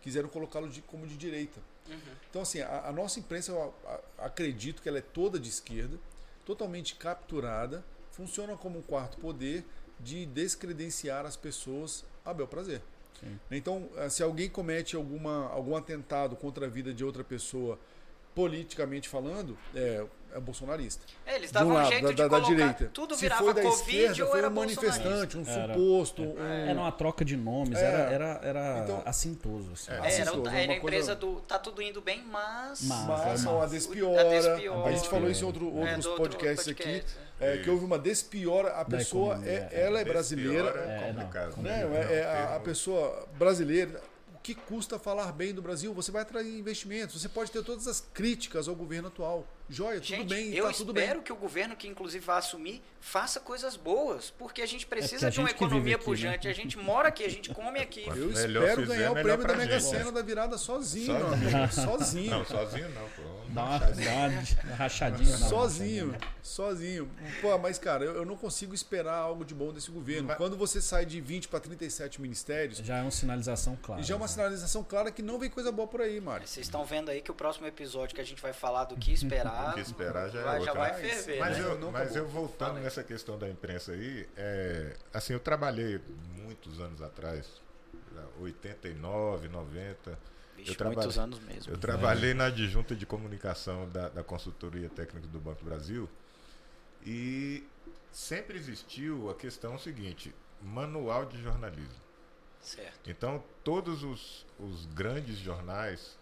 Quiseram colocá-lo de- como de direita. Uhum. Então, assim, a, a nossa imprensa, eu a- a- acredito que ela é toda de esquerda, totalmente capturada, funciona como um quarto poder de descredenciar as pessoas a bel prazer. Sim. Então, eh, se alguém comete alguma, algum atentado contra a vida de outra pessoa, politicamente falando, é, é bolsonarista. É, eles De um davam um lado, jeito da, de da- da direita. tudo se virava foi da Covid esquerda, ou foi era um manifestante, um Era. suposto. É. Um, Era uma troca de nomes, É. era, era, era Então- assintoso. Assim. É. É, Assim, era, é era a empresa coisa- do tá tudo indo bem, mas... Mas- Mas foi uma massa. despiora. A despiora. A gente falou isso em outro, É, outros outro podcasts aqui. podcast, É, que houve uma despiora. A pessoa, é, ela é brasileira. É, É complicado. né? Não, É, é, a, a pessoa brasileira. O que custa falar bem do Brasil? Você vai atrair investimentos. Você pode ter todas as críticas ao governo atual. Joia, tudo Gente, bem, eu tá tudo bem. espero que o governo, que inclusive vai assumir, faça coisas boas, porque a gente precisa porque a de uma economia aqui, pujante. né? A gente mora aqui, a gente come aqui. Eu Melhor espero ganhar o prêmio da Mega. Sena da virada sozinho, meu Sozinho. amigo. Sozinho. Não, sozinho não, pô. Dá uma, dá rachadinha. Sozinho, sozinho. Pô, mas cara, eu, eu não consigo esperar algo de bom desse governo. Mas- Quando você sai de 20 para 37 ministérios, Já é uma sinalização clara. já é uma né? sinalização clara que não vem coisa boa por aí, Mário. Vocês estão vendo aí que o próximo episódio que a gente vai falar do que esperar, O que esperar já é vai, já outra. vai Mas- ferver. Mas, né? eu, Não mas eu voltando Fala aí. nessa questão da imprensa aí, é, assim, eu trabalhei muitos anos atrás, já 89, 90. Vixe, eu trabalho- muitos anos mesmo. Eu trabalhei na adjunta de comunicação da, da consultoria técnica do Banco do Brasil e sempre existiu a questão seguinte: manual de jornalismo. Certo. Então, todos os, os grandes jornais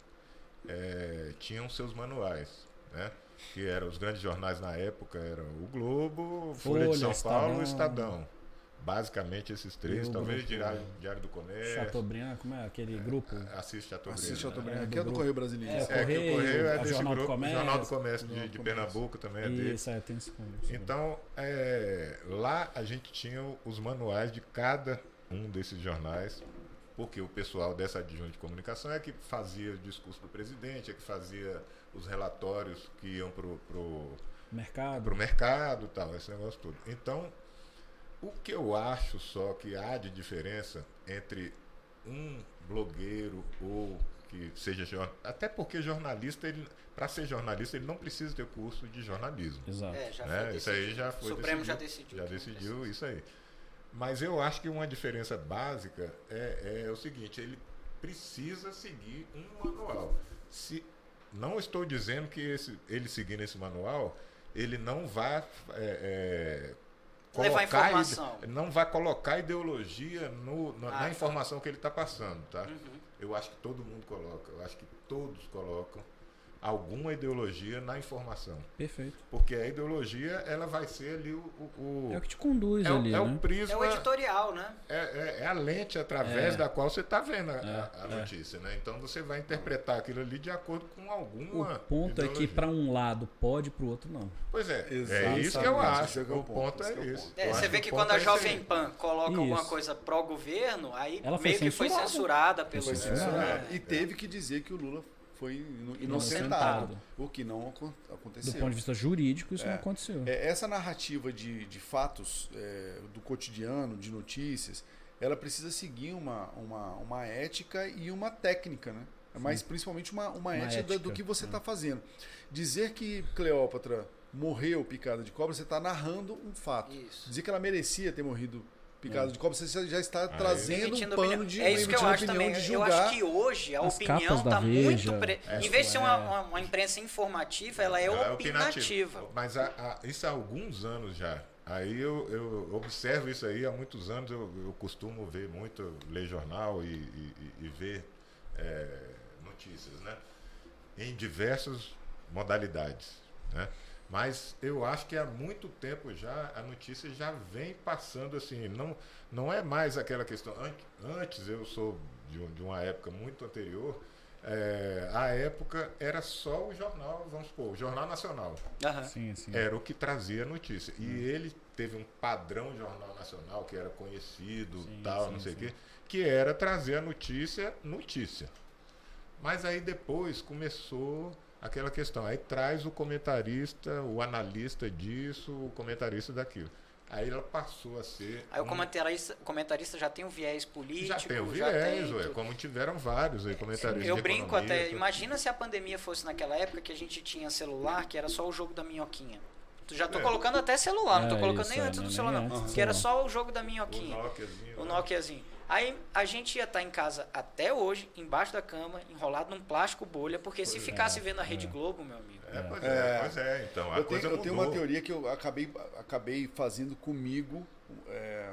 eh, tinham seus manuais, né? Que eram os grandes jornais na época eram o Globo, Folha, de Folha, São Paulo e Estadão. Estadão. Basicamente esses três, talvez grupo, Diário, né? Diário do Comércio. Chateaubriand, como é aquele grupo? Assiste Chateaubriand. Assiste né? Chateaubriand, É, do que é do grupo. Correio Brasileiro. É, É, que o Correio, Correio é o desse Jornal do grupo, Comércio, Jornal do Comércio de, do de Comércio. Pernambuco também é dele. Isso, é, tem esse Então, é, lá a gente tinha os manuais de cada um desses jornais, porque o pessoal dessa adjunta de comunicação é que fazia o discurso do presidente, é que fazia os relatórios que iam pro, pro, mercado. pro mercado tal, esse negócio todo. Então, o que eu acho só que há de diferença entre um blogueiro ou que seja jor- até porque jornalista para ser jornalista ele não precisa ter curso de jornalismo Exato. É, já né? Isso aí já O foi Supremo já decidido. decidiu. já que não decidiu isso aí mas eu acho que uma diferença básica é, é o seguinte ele precisa seguir um manual se não estou dizendo que esse, ele seguindo esse manual ele não vai é, é, colocar ide- não vai colocar ideologia no, na, Ah, na tá. informação que ele está passando tá Uhum. eu acho que todo mundo coloca eu acho que todos colocam alguma ideologia na informação Perfeito. porque a ideologia ela vai ser ali o, o, o- É o que te conduz é o- ali, é o né? prisma É o editorial, né? é, é- é a lente através É. da qual você está vendo a, É, a- a é. notícia, né? Então você vai interpretar aquilo ali de acordo com alguma. O ponto é que ideologia. para um lado pode, para o outro não. Pois é, é Exatamente, isso que eu acho. é que é o o ponto, é é o ponto. É, Eu você vê que o quando a é Jovem. Pan coloca alguma Isso. coisa pró-governo, aí Ela foi meio que foi censurada. censurada pelo. Foi Foi censurado. E teve que dizer que o Lula foi ino- Inocentado. o que não acon- Do aconteceu. ponto de vista jurídico, isso É. não aconteceu. É, essa narrativa de, de fatos é, do cotidiano, de notícias, ela precisa seguir uma, uma, uma ética e uma técnica, né? Mas principalmente uma, uma, ética, do- do ética, que você é. está fazendo. Dizer que Cleópatra morreu picada de cobra, você está narrando um fato. Isso. Dizer que ela merecia ter morrido picada É. de cobra, você já está trazendo um pano opinião. de é isso que eu acho opinião também. de Eu julgar. acho que hoje a As opinião está muito. Pre... É, em vez de ser uma, é. uma, uma imprensa informativa, ela é Ela opinativa. Mas há- há- isso há alguns anos já. Aí eu, eu observo isso aí há muitos anos. Eu, eu costumo ver muito, ler jornal e, e- e- e ver é, notícias, né? Em diversas modalidades, né? Mas eu acho que há muito tempo já a notícia já vem passando assim. Não, não é mais aquela questão. Antes, eu sou de, um- de uma época muito anterior. é, à época era só o jornal, vamos supor, o Jornal Nacional. Aham. Sim, sim. Era o que trazia notícia. E ele teve um padrão jornal nacional que era conhecido, Sim, tal, sim, não sei o quê, que era trazer a notícia, notícia. Mas aí depois começou aquela questão. Aí traz o comentarista, o analista disso, o comentarista daquilo. Aí ela passou a ser. Aí o um- comentarista, o comentarista já tem um viés político, já tem o viés, tem ué, tudo. como tiveram vários aí comentaristas. Eu de brinco economia, até, tudo. imagina se a pandemia fosse naquela época que a gente tinha celular, que era só o jogo da minhoquinha. Tu já tô É. colocando até celular, não tô É, colocando isso, nem é, antes do nem celular, não. Que era só o jogo da O minhoquinha. Nokiazinho. O lá. Nokiazinho. Aí a gente ia estar em casa até hoje, embaixo da cama, enrolado num plástico bolha, porque se Pois é, ficasse vendo a é. Rede Globo, meu amigo. É, pois É. é, pois é. Então, a Eu coisa tenho, eu tenho uma teoria que eu acabei, acabei fazendo comigo, é,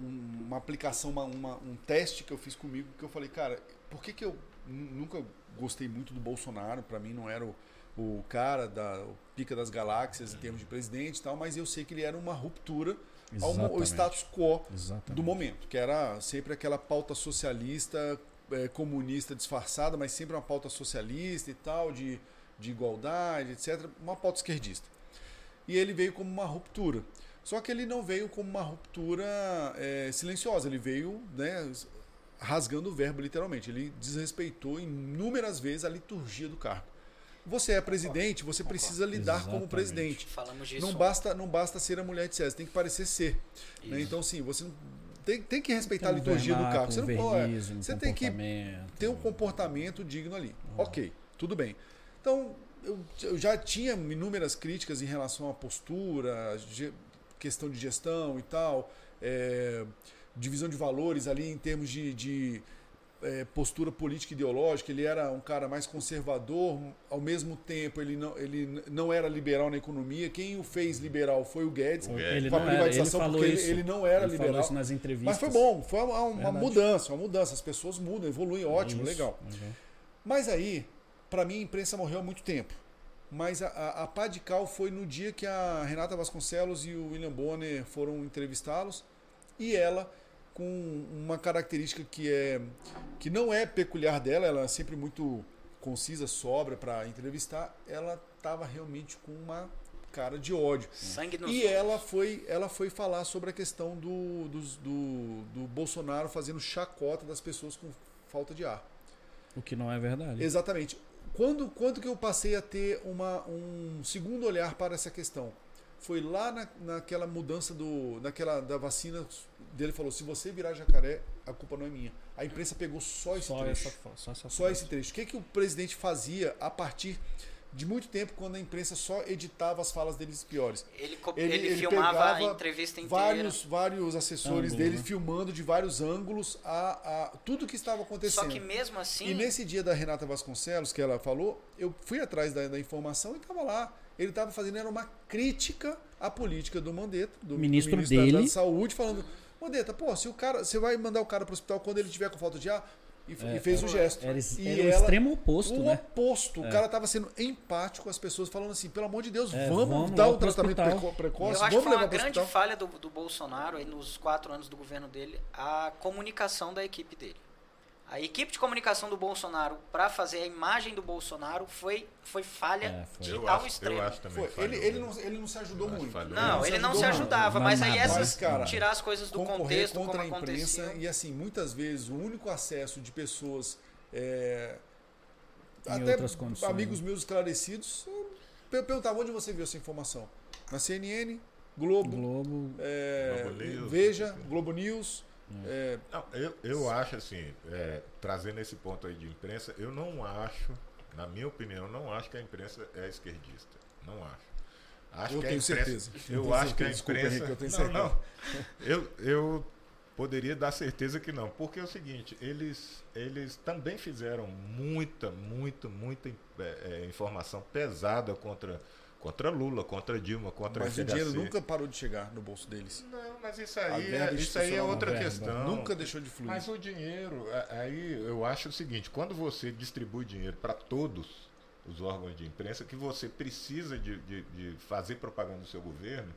um- uma aplicação, uma, uma- um teste que eu fiz comigo, que eu falei, cara, por que, que eu nu- nunca gostei muito do Bolsonaro? Para mim não era o, o cara da o pica das galáxias em termos de presidente e tal, mas eu sei que ele era uma ruptura ao, mo- ao Exatamente. status quo Exatamente. do momento, que era sempre aquela pauta socialista, eh, comunista disfarçada, mas sempre uma pauta socialista e tal, de, de igualdade, etc. Uma pauta esquerdista. E ele veio como uma ruptura. Só que ele não veio como uma ruptura eh, silenciosa, ele veio né, rasgando o verbo literalmente. Ele desrespeitou inúmeras vezes a liturgia do cargo. Você é presidente, você precisa lidar como Exatamente. presidente. Falamos disso. Não basta, não basta ser a mulher de César, tem que parecer ser. né? Então, sim, você não- tem, tem que respeitar a Tem um liturgia do cargo. Você um não pode. um Você tem que comportamento. ter um comportamento digno ali. Ok, tudo bem. Então, eu, eu já tinha inúmeras críticas em relação à postura, questão de gestão e tal, é, divisão de valores ali em termos de, de, é, postura política e ideológica. Ele era um cara mais conservador, ao mesmo tempo ele não, ele não era liberal na economia. Quem o fez liberal foi o Guedes. O Ele com a não era, ele privatização, porque ele- isso. ele não era ele liberal. falou isso nas entrevistas. Mas foi bom, foi uma, uma mudança, uma mudança. As pessoas mudam, evoluem, ótimo, Isso, legal. uhum. Mas aí, pra mim, a imprensa morreu há muito tempo. Mas a, a, a pá de cal foi no dia que a Renata Vasconcelos e o William Bonner foram entrevistá-los e ela com uma característica que é que não é peculiar dela, ela é sempre muito concisa, sobra para entrevistar, ela estava realmente com uma cara de ódio. Sangue nos E olhos. ela foi, ela foi falar sobre a questão do, dos- do, do Bolsonaro fazendo chacota das pessoas com falta de ar. O que não é verdade. Exatamente. Quando, quando que eu passei a ter uma, um segundo olhar para essa questão? Foi lá na, naquela mudança do, naquela, da vacina dele falou: se você virar jacaré, a culpa não é minha. A imprensa pegou só esse Só trecho. essa, só essa Só esse trecho. O que, que o presidente fazia a partir de muito tempo quando a imprensa só editava as falas deles piores? Ele, Ele- ele, ele filmava a entrevista inteira. Vários, vários assessores Ângulo, dele né? filmando de vários ângulos a, a tudo que estava acontecendo. Só que mesmo assim, E nesse dia da Renata Vasconcelos, que ela falou, eu fui atrás da, da informação e estava lá. Ele estava fazendo era uma crítica à política do Mandetta, do Ministro da- dele. da, Saúde, falando: Mandetta, pô, se o cara. Você vai mandar o cara para o hospital quando ele tiver com falta de ar? E, É, e fez o gesto. Era, e era o ela- extremo oposto, o né? oposto. O É. cara estava sendo empático com as pessoas, falando assim: pelo amor de Deus, É, vamos, vamos dar um pro tratamento hospital. precoce, eu acho que foi uma o grande hospital. falha do, do Bolsonaro aí nos quatro anos do governo dele, a comunicação da equipe dele. A equipe de comunicação do Bolsonaro para fazer a imagem do Bolsonaro foi, foi falha É, foi. de Eu tal acho, extremo. eu acho também. Foi, ele, ele, não, ele não se ajudou muito. falhou. Não, ele não se ajudava, Mas mas aí essas Mas, cara, tirar as coisas do contexto como contra a imprensa acontecia. e assim muitas vezes o único acesso de pessoas é, até outras condições, amigos meus esclarecidos per- perguntavam onde você viu essa informação na CNN Globo, Globo. é, Globo News, Veja não. Globo News é, Não, eu, eu acho assim, é, trazendo esse ponto aí de imprensa, eu não acho, na minha opinião, eu não acho que a imprensa é esquerdista. Não acho. Acho eu que tenho imprensa, certeza Eu tenho acho que a certeza. Desculpa, imprensa. Henrique, eu tenho não, certeza. não. Eu, eu poderia dar certeza que não. Porque é o seguinte, eles, eles também fizeram muita, muita, muita é, é, informação pesada contra, contra Lula, contra Dilma, contra mas o dinheiro nunca parou de chegar no bolso deles Não, mas isso aí, é, isso aí é outra verba. questão. nunca deixou de fluir Mas o dinheiro, a- aí eu acho o seguinte, quando você distribui dinheiro para todos os órgãos de imprensa, que você precisa de, de, de fazer propaganda do seu governo,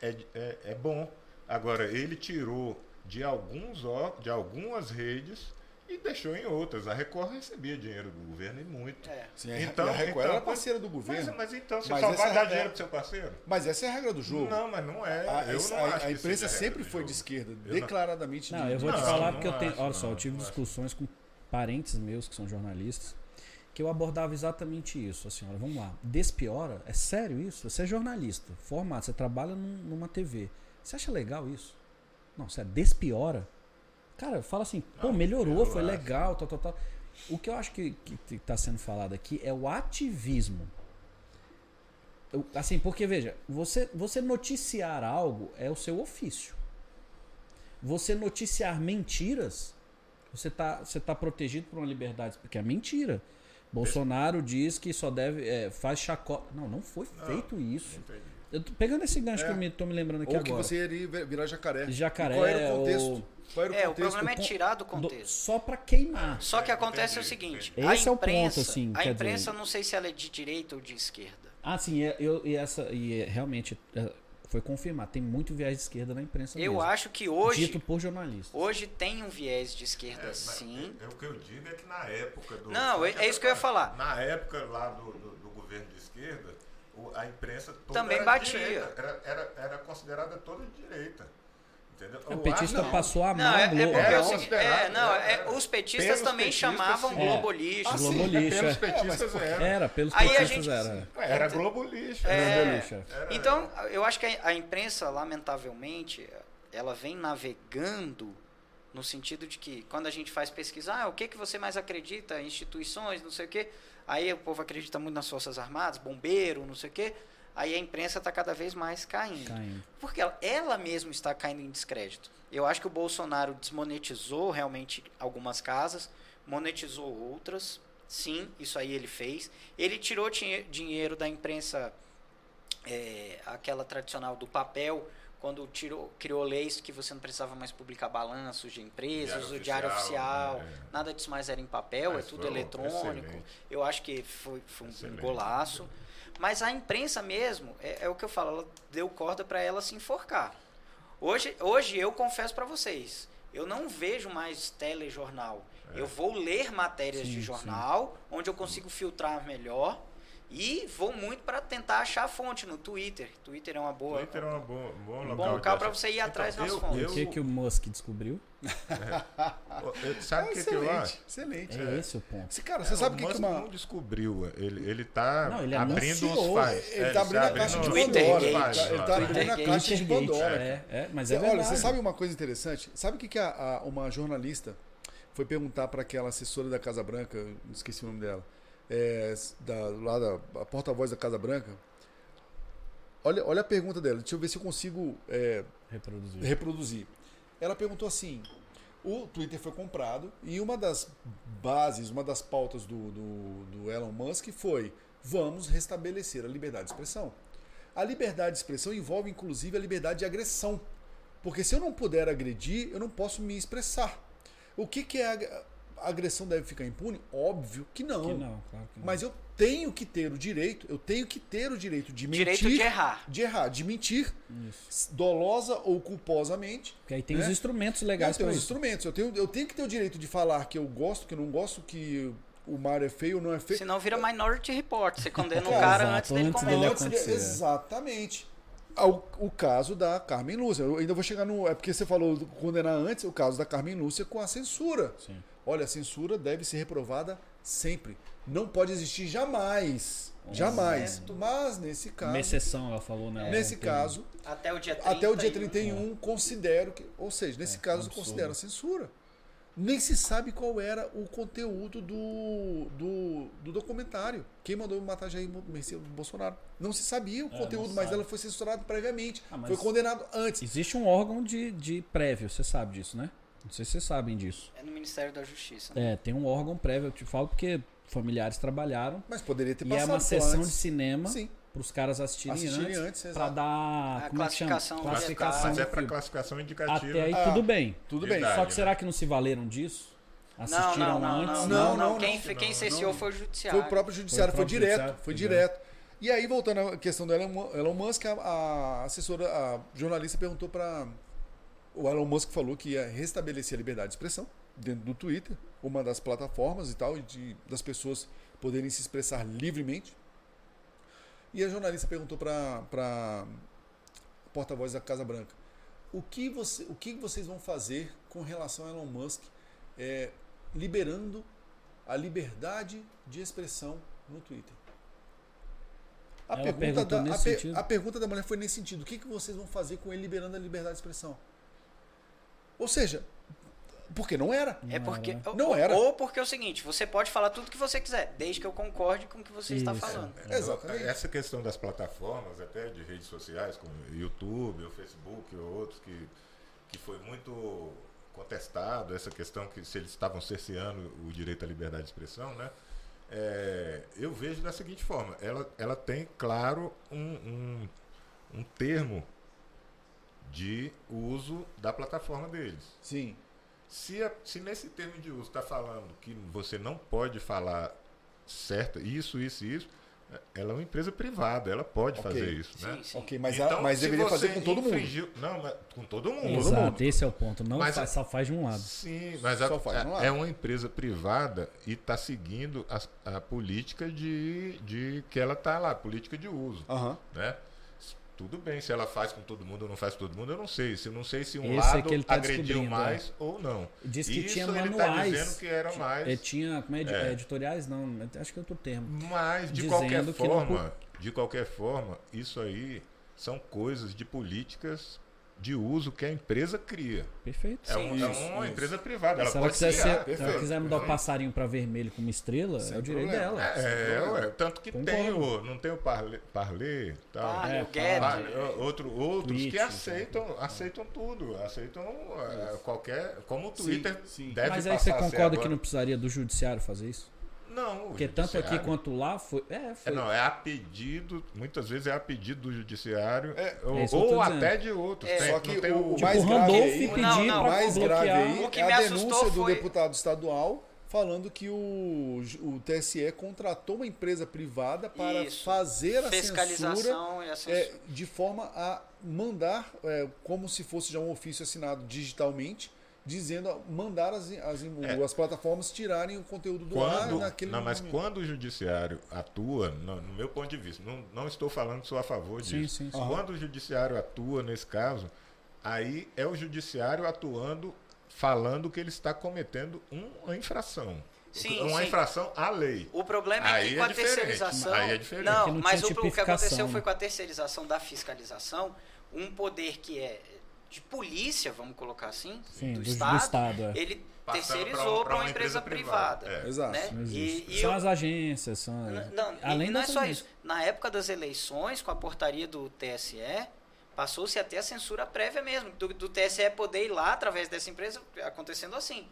é, é, é bom. Agora, ele tirou de alguns ó- de algumas redes e deixou em outras. A Record recebia dinheiro do governo e muito. É. Sim, a- Então- a Record então, era parceira do governo. Mas, mas então você Mas só vai dar é- dinheiro pro seu parceiro? Mas essa é a regra do jogo. Não, mas não é. a, eu não a- acho a que imprensa a sempre foi jogo. de esquerda, Eu não- declaradamente Não, de eu vou te Não, falar não porque eu tenho. acho, Olha só, não, eu tive não acho. discussões com parentes meus que são jornalistas que eu abordava exatamente isso. Assim, olha, vamos lá. Despiora? É sério isso? Você é jornalista, formado, você trabalha num- numa TV. Você acha legal isso? Não, sério, despiora? Cara, fala assim, pô, Não, melhorou, foi legal, tal, tal, tal. O que eu acho que, que está sendo falado aqui é o ativismo. Eu- assim, porque veja, você, você noticiar algo é o seu ofício. Você noticiar mentiras, você está você tá protegido por uma liberdade, porque é mentira. Bolsonaro diz que só deve. é, faz chacota. Não, não foi Não, feito isso. Entendi. Eu tô pegando esse gancho É. que eu me, tô me lembrando aqui Ou que agora. você iria virar jacaré. Jacaré, E qual era o contexto? ou- Qual era o É, o contexto? problema é tirar do Do- contexto. só pra queimar. Só que É, acontece o entendi, seguinte, entendi. a Esse é o ponto, imprensa, assim, a imprensa dizer- não sei se ela é de direita ou de esquerda. Ah, sim, é- eu, e essa e é, realmente é, foi confirmado. Tem muito viés de esquerda na imprensa Eu mesmo. acho que hoje, Dito por jornalistas. hoje tem um viés de esquerda É, sim. é- é o que eu digo é que na época do. Não, é- é isso que eu ia falar. Na época lá do, do, do governo de esquerda, o- a imprensa toda Também era batia. de direita, Era, era, era considerada toda de direita. Entendeu? O Eu petista passou a Não, mão é, é Globo. porque É, é o considerado, é, não, é, é, é. os petistas Pelos também petistas, chamavam sim. Globo É. lixo. Ah, Globo sim, lixo. Pelos é. petistas era. Era, pelos Aí a petistas gente- era. Era Globo Lixo. É, Globo é. Então, eu acho que a, a imprensa, lamentavelmente, ela vem navegando no sentido de que quando a gente faz pesquisa, ah, o que, que você mais acredita? Instituições, não sei o quê. Aí o povo acredita muito nas Forças Armadas, bombeiro, não sei o quê. Aí a imprensa está cada vez mais caindo. Caindo. Porque ela, ela mesma está caindo em descrédito. Eu acho que o Bolsonaro desmonetizou realmente algumas casas, monetizou outras. Sim, isso aí ele fez. Ele tirou dinhe- dinheiro da imprensa, é, aquela tradicional do papel, quando tirou, criou leis que você não precisava mais publicar balanços de empresas, Diário o diário oficial, oficial, né? nada disso mais era em papel, Mas é tudo eletrônico. excelente. Eu acho que foi, foi um Excelente. golaço. Mas a imprensa mesmo, é, é o que eu falo, ela deu corda para ela se enforcar. Hoje, hoje eu confesso para vocês, eu não vejo mais telejornal. É. Eu vou ler matérias Sim, de sim. jornal, onde eu consigo filtrar melhor. E vou muito para tentar achar a fonte no Twitter. Twitter é uma boa. Twitter é uma boa, um bom um local. local para você ir atrás Então, das eu- fontes. O que, que o Musk descobriu? eu- Sabe o que, que eu acho? excelente, excelente. É esse o ponto. Esse cara, você sabe o que, Musk uma. não descobriu. Ele, ele tá Não, ele abrindo anunciou, uns faz. ele tá abrindo a caixa de Pandora. Ele tá, ele tá abrindo a caixa de Pandora. É, é, mas é Olha, verdade. você sabe uma coisa interessante? Sabe o que, que a, a- uma jornalista foi perguntar para aquela assessora da Casa Branca, eu esqueci o nome dela, é, da, lá da a porta-voz da Casa Branca? Olha, olha a pergunta dela, deixa eu ver se eu consigo é, Reproduzir. reproduzir. Ela perguntou assim: o Twitter foi comprado e uma das bases, uma das pautas do, do, do Elon Musk foi: vamos restabelecer a liberdade de expressão. A liberdade de expressão envolve inclusive a liberdade de agressão. Porque se eu não puder agredir, eu não posso me expressar. O que, que é a agressão deve ficar impune? Óbvio que não. Que não, claro que não. Mas eu tenho que ter o direito, eu tenho que ter o direito de mentir. Direito de errar. De errar, de mentir, Isso. dolosa ou culposamente. Porque aí tem né? os instrumentos Eu legais tenho para os isso. instrumentos. Eu tenho, eu tenho que ter o direito de falar que eu gosto, que eu não gosto, que o mar é feio ou não é feio. Senão vira Minority Report. Você condena o Cara, cara exato, antes dele antes cometer dele o Antes. Exatamente. Ao- O, caso da Carmen Lúcia. Eu ainda vou chegar no. É porque você falou do condenar antes o caso da Carmen Lúcia com a censura. Sim. Olha, a censura deve ser reprovada sempre. Não pode existir jamais. Jamais. Certo. Mas nesse caso. Uma exceção, ela falou, né? Nesse Tem- caso, Até o dia 30. até o dia 31, considero que. Ou seja, nesse É, caso, absurdo. considero a censura. Nem se sabe qual era o conteúdo do, do, do documentário. Quem mandou matar Jair Messias Bolsonaro. Não se sabia o É, conteúdo, mas ela foi censurada previamente. Ah, Foi condenado antes. Existe um órgão de, de prévio, você sabe disso, né? Não sei se vocês sabem disso. É no Ministério da Justiça. né? É, tem um órgão prévio, eu te falo porque familiares trabalharam. Mas poderia ter E passado é uma sessão antes. de cinema Sim, para os caras assistirem, assistirem antes, antes, para dar A como é que chama? classificação classificação Mas do é para classificação indicativa. Até aí Ah, tudo bem. tudo bem. Verdade. Só que será que não se valeram disso? Assistiram não, não, antes? não, Não, não, não, não. Quem, não, quem cesseou foi o judiciário. Foi o próprio judiciário, Foi foi, próprio direto, judiciário, foi foi direto. E aí, voltando à questão do Elon, Mu- Elon Musk, a, a assessora, a jornalista perguntou para o Elon Musk falou que ia restabelecer a liberdade de expressão dentro do Twitter, uma das plataformas e tal, de, das pessoas poderem se expressar livremente. E a jornalista perguntou para porta-voz da Casa Branca: o que, você, o que vocês vão fazer com relação a Elon Musk é, liberando a liberdade de expressão no Twitter? A pergunta, da, a, per- a pergunta da mulher foi nesse sentido: o que, que vocês vão fazer com ele liberando a liberdade de expressão? Ou seja, porque não era. É porque. Não ou- Não era. Ou porque é o seguinte, você pode falar tudo que você quiser, desde que eu concorde com o que você está Isso. falando. Exatamente. Essa questão das plataformas, até de redes sociais, como o YouTube, o Facebook ou outros, que, que foi muito contestado, essa questão que se eles estavam cerceando o direito à liberdade de expressão, né? É, eu vejo da seguinte forma, ela, ela tem, claro, um, um, um termo de uso da plataforma deles. Sim. Se, a- se nesse termo de uso está falando que você não pode falar certo, isso, isso, isso, ela é uma empresa privada, ela pode Ok. fazer isso, né? Sim, sim. Ok, mas, Então, ela- mas deveria fazer com todo mundo. infringiu- Não, mas com todo mundo. Todo Exato, mundo. esse é o ponto. Não Mas faz- a- só faz de um lado. Sim, mas a- Só faz um a- lado. é uma empresa privada e está seguindo as- a, política de, de que ela está lá, política de uso, né? Tudo bem, se ela faz com todo mundo ou não faz com todo mundo, eu não sei. Se eu não sei se um Esse é lado ele tá agrediu mais ou não. Diz que Isso tinha ele manuais. tá dizendo que era mais. É, tinha como é, edi- É. editoriais, não, acho que é outro termo. Mas, de qualquer que não forma, de qualquer forma, isso aí são coisas de políticas de uso que a empresa cria. Perfeito. É, Sim, um- é isso, uma isso. empresa privada. Ela se ela pode quiser, criar. ser- se ela quiser mudar o passarinho para vermelho com uma estrela, Sem é o direito problema. dela. É, ué, tanto que Concordo. tem o. Não tem o Parler, parler tal. É, outro, outros Tweet, que aceitam, aceitam tudo, aceitam é, qualquer. Como o Twitter sim. deve Mas aí passar você concorda agora. que não precisaria do judiciário fazer isso? Não, o Porque tanto aqui quanto lá foi. É, É, foi. não, é a pedido, muitas vezes é a pedido do judiciário, É, ou, é ou até de outros. É, tem, Só que não tem o, o, Tipo, mais o grave aí, Não, não. mais grave aí O que é me a denúncia do foi- deputado estadual falando que o, o TSE contratou uma empresa privada para Isso. fazer a censura Fiscalização e a é, censura. de forma a mandar, é, como se fosse já um ofício assinado digitalmente, dizendo, mandar as, as, É. as plataformas tirarem o conteúdo do ar quando, naquele não, mas momento. quando o judiciário atua, no, no meu ponto de vista, não, não estou falando que sou a favor Sim, disso. sim, sim. Quando o judiciário atua nesse caso, aí é o judiciário atuando, falando que ele está cometendo uma infração. Sim, uma sim. infração à lei. O problema é Aí que é com a diferente. terceirização. Aí é diferente. Não, não mas o, o que aconteceu né? foi com a terceirização da fiscalização, um poder que é de polícia, vamos colocar assim, Sim, do, do- do Estado, Estado, é. ele Passando terceirizou para um- uma, empresa, privada. É. Exato. né? Não E, e são eu- as agências, são. N- Não, além não é só agências. isso. Na época das eleições, com a portaria do TSE, passou-se até a censura prévia mesmo, do, do TSE poder ir lá através dessa empresa, acontecendo assim.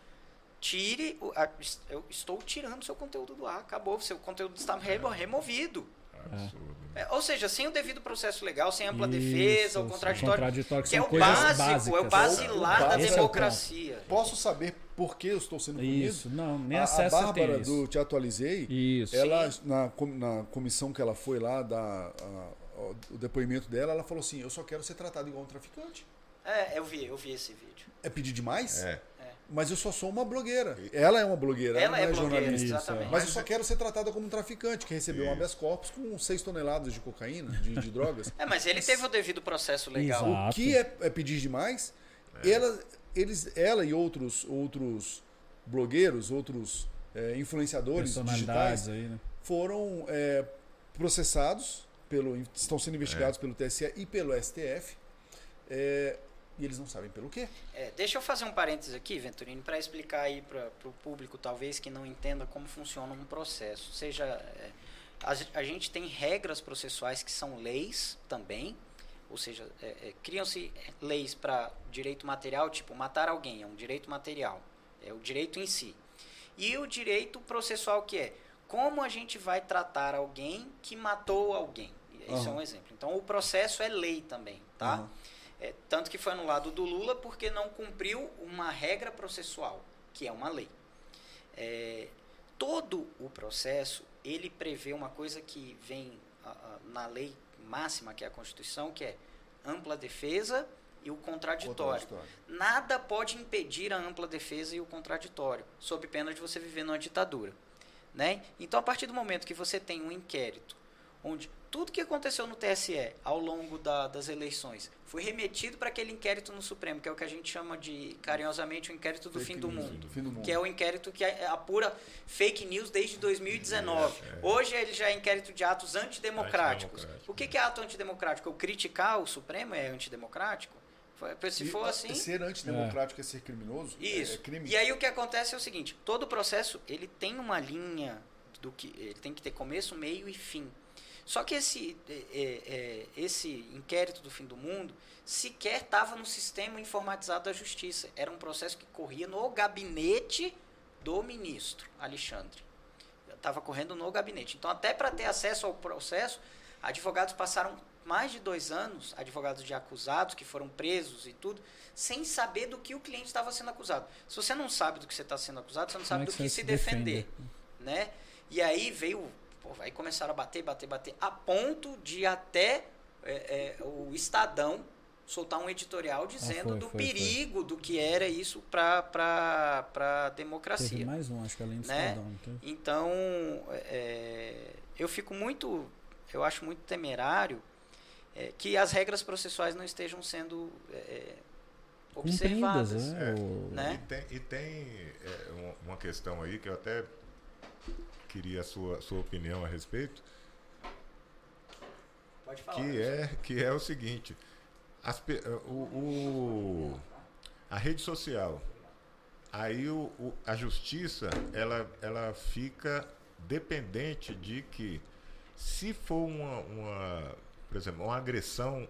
Tire, o- a- eu estou tirando seu conteúdo do ar, acabou, seu conteúdo está remo- removido. Absurdo. É, ou seja, sem o devido processo legal, sem ampla Isso, defesa, o contraditório, Contraditório, que que é o básico, básicas. é o basilar da é democracia. Posso saber por que eu estou sendo punido? Isso, não, nem a, a acesso você Bárbara do Te Atualizei, Isso. ela na, na comissão que ela foi lá dar a- a- o depoimento dela, ela falou assim: "Eu só quero ser tratado igual um traficante". É, eu vi, eu vi esse vídeo. É pedir demais? É. Mas eu só sou uma blogueira. Ela é uma blogueira, Ela ela é é blogueira, jornalista. exatamente. Mas eu só quero ser tratada como um traficante que recebeu um habeas corpus com 6 toneladas de cocaína, de, de drogas. É, mas ele teve o devido processo legal. Exato. O que é, é pedir demais? Ela, eles, ela e outros, outros blogueiros, outros é, influenciadores digitais aí, né? foram é, processados, pelo, estão sendo investigados pelo TSE e pelo STF. é, e eles não sabem pelo quê. É, deixa eu fazer um parênteses aqui, Venturino, para explicar aí para o público, talvez, que não entenda como funciona um processo. Seja, é, a, a gente tem regras processuais que são leis também, ou seja, é, é, criam-se leis para direito material, tipo matar alguém, é um direito material, é o direito em si. E o direito processual que é como a gente vai tratar alguém que matou alguém. Isso é Aham. um exemplo. Então, o processo é lei também, tá? Aham. É, tanto que foi anulado do Lula porque não cumpriu uma regra processual, que é uma lei. É, todo o processo, ele prevê uma coisa que vem ah, ah, na lei máxima, que é a Constituição, que é ampla defesa e o contraditório. Nada pode impedir a ampla defesa e o contraditório, sob pena de você viver numa ditadura. Né? Então, a partir do momento que você tem um inquérito onde tudo que aconteceu no TSE ao longo da, das eleições foi remetido para aquele inquérito no Supremo, que é o que a gente chama de carinhosamente o inquérito do, fim do, mundo, fim do, mundo, que é o inquérito que apura fake news desde 2019. É, é. Hoje ele já é inquérito de atos antidemocráticos. antidemocrático. O que, que é ato antidemocrático? Eu criticar o Supremo é antidemocrático? Se for assim. Ser antidemocrático é, é ser criminoso? É Isso. É crime. E aí o que acontece é o seguinte: todo processo ele tem uma linha do que ele tem que ter começo, meio e fim. Só que esse, é, é, é esse inquérito do fim do mundo sequer estava no sistema informatizado da justiça. Era um processo que corria no gabinete do ministro Alexandre. Estava correndo no gabinete. Então, até para ter acesso ao processo, advogados passaram mais de dois anos, advogados de acusados que foram presos e tudo, sem saber do que o cliente estava sendo acusado. Se você não sabe do que você está sendo acusado, você não sabe é do que, se defender. Né? E aí veio, pô, aí começaram a bater, bater, bater, a ponto de até é, é, o Estadão soltar um editorial dizendo ah, foi, do foi, perigo foi. do que era isso para a democracia. Teve mais um, acho que além do né? Estadão. Então, é, eu fico muito, eu acho muito temerário é, que as regras processuais não estejam sendo é, é observadas. É, né? E tem, e tem é, uma questão aí que eu até queria a sua, sua opinião a respeito. Pode falar. Que é, que é o seguinte: as, o, o, a rede social, aí o, o, a justiça ela, ela fica dependente de que se for uma, uma por exemplo, uma agressão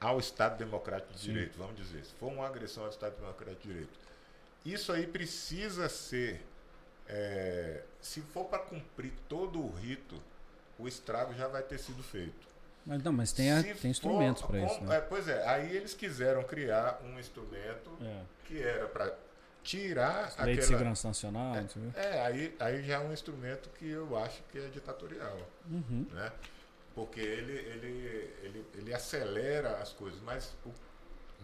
ao Estado Democrático de Sim. Direito, vamos dizer, se for uma agressão ao Estado Democrático de Direito, isso aí precisa ser, é, se for para cumprir todo o rito, o estrago já vai ter sido feito. Mas não, mas tem, a, tem instrumentos para isso. Né? É, pois é, aí eles quiseram criar um instrumento é. que era para tirar Lei aquela... de segurança nacional, é, é, aí, aí já é um instrumento que eu acho que é ditatorial, uhum. né? porque ele, ele, ele, ele acelera as coisas, mas o,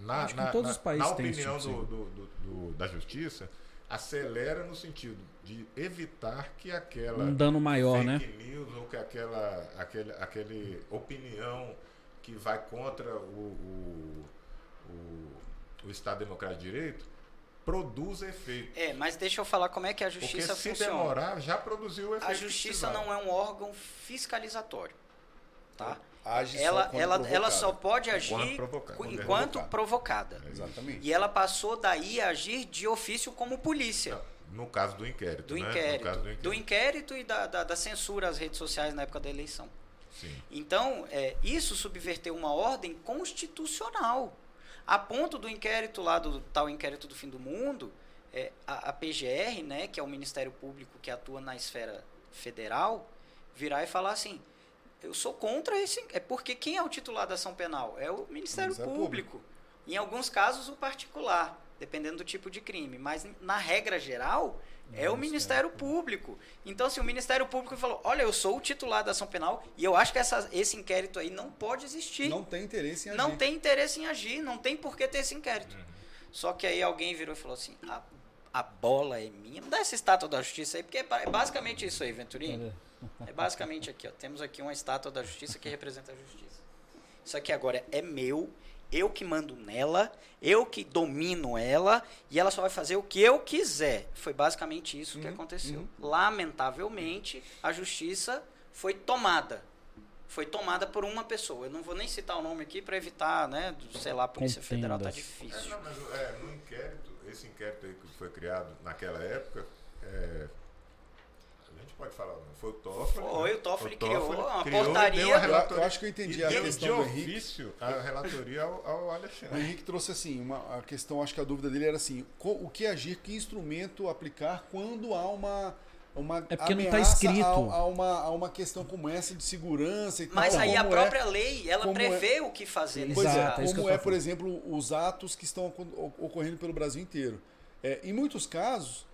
na, na, na, na, opinião tipo do, do, do, da justiça, acelera no sentido de evitar que aquela um dano maior, fake né? news ou que aquela aquele, aquele opinião que vai contra o, o, o, o Estado Democrático de Direito produz efeito. É, mas deixa eu falar como é que a justiça Porque se funciona. demorar, já produziu o efeito. A justiça não é um órgão fiscalizatório. Tá? Age ela, só ela, ela só pode agir enquanto provocada. Enquanto provocada. Exatamente. E ela passou daí a agir de ofício como polícia. No caso do inquérito. Do, né? inquérito, do inquérito. Do inquérito e da, da, da, censura às redes sociais na época da eleição. Sim. Então, é, isso subverteu uma ordem constitucional. A ponto do inquérito lá, do tal inquérito do fim do mundo, é, a, a PGR, né, que é o Ministério Público que atua na esfera federal, virar e falar assim: eu sou contra esse. É porque quem é o titular da ação penal? É o Ministério, Público. Público. Em alguns casos, o particular, dependendo do tipo de crime. Mas, na regra geral, é o Ministério Público. Então, se o Ministério Público falou: olha, eu sou o titular da ação penal e eu acho que essa, esse inquérito aí não pode existir. Não tem interesse em agir. Não tem interesse em agir, não tem por que ter esse inquérito. Uhum. Só que aí alguém virou e falou assim: a, a bola é minha. Me dá essa estátua da justiça aí, porque é, é basicamente isso aí, Venturinho. É basicamente aqui, ó. Temos aqui uma estátua da justiça que representa a justiça. Isso aqui agora é meu, eu que mando nela, eu que domino ela e ela só vai fazer o que eu quiser. Foi basicamente isso uhum, que aconteceu. Uhum. Lamentavelmente, a justiça foi tomada. Foi tomada por uma pessoa. Eu não vou nem citar o nome aqui para evitar, né? Do, sei lá, a Polícia Federal tá difícil. É, não, mas é, no inquérito, esse inquérito aí que foi criado naquela época, é, pode falar, não foi o Toffoli. Foi, né? o Toffoli, criou uma criou, portaria. Eu acho que eu entendi e a questão do Henrique. ofício a relatoria ao, ao Alexandre. O Henrique trouxe assim, uma, a questão, acho que a dúvida dele era assim, o que agir, que instrumento aplicar quando há uma uma é porque não está escrito. A, a, uma, a uma questão como essa de segurança e Mas tal. Mas aí a é própria é, é, lei, ela prevê é, o que fazer nesse pois é, como é, por exemplo, os atos que estão ocorrendo pelo Brasil inteiro. É, em muitos casos,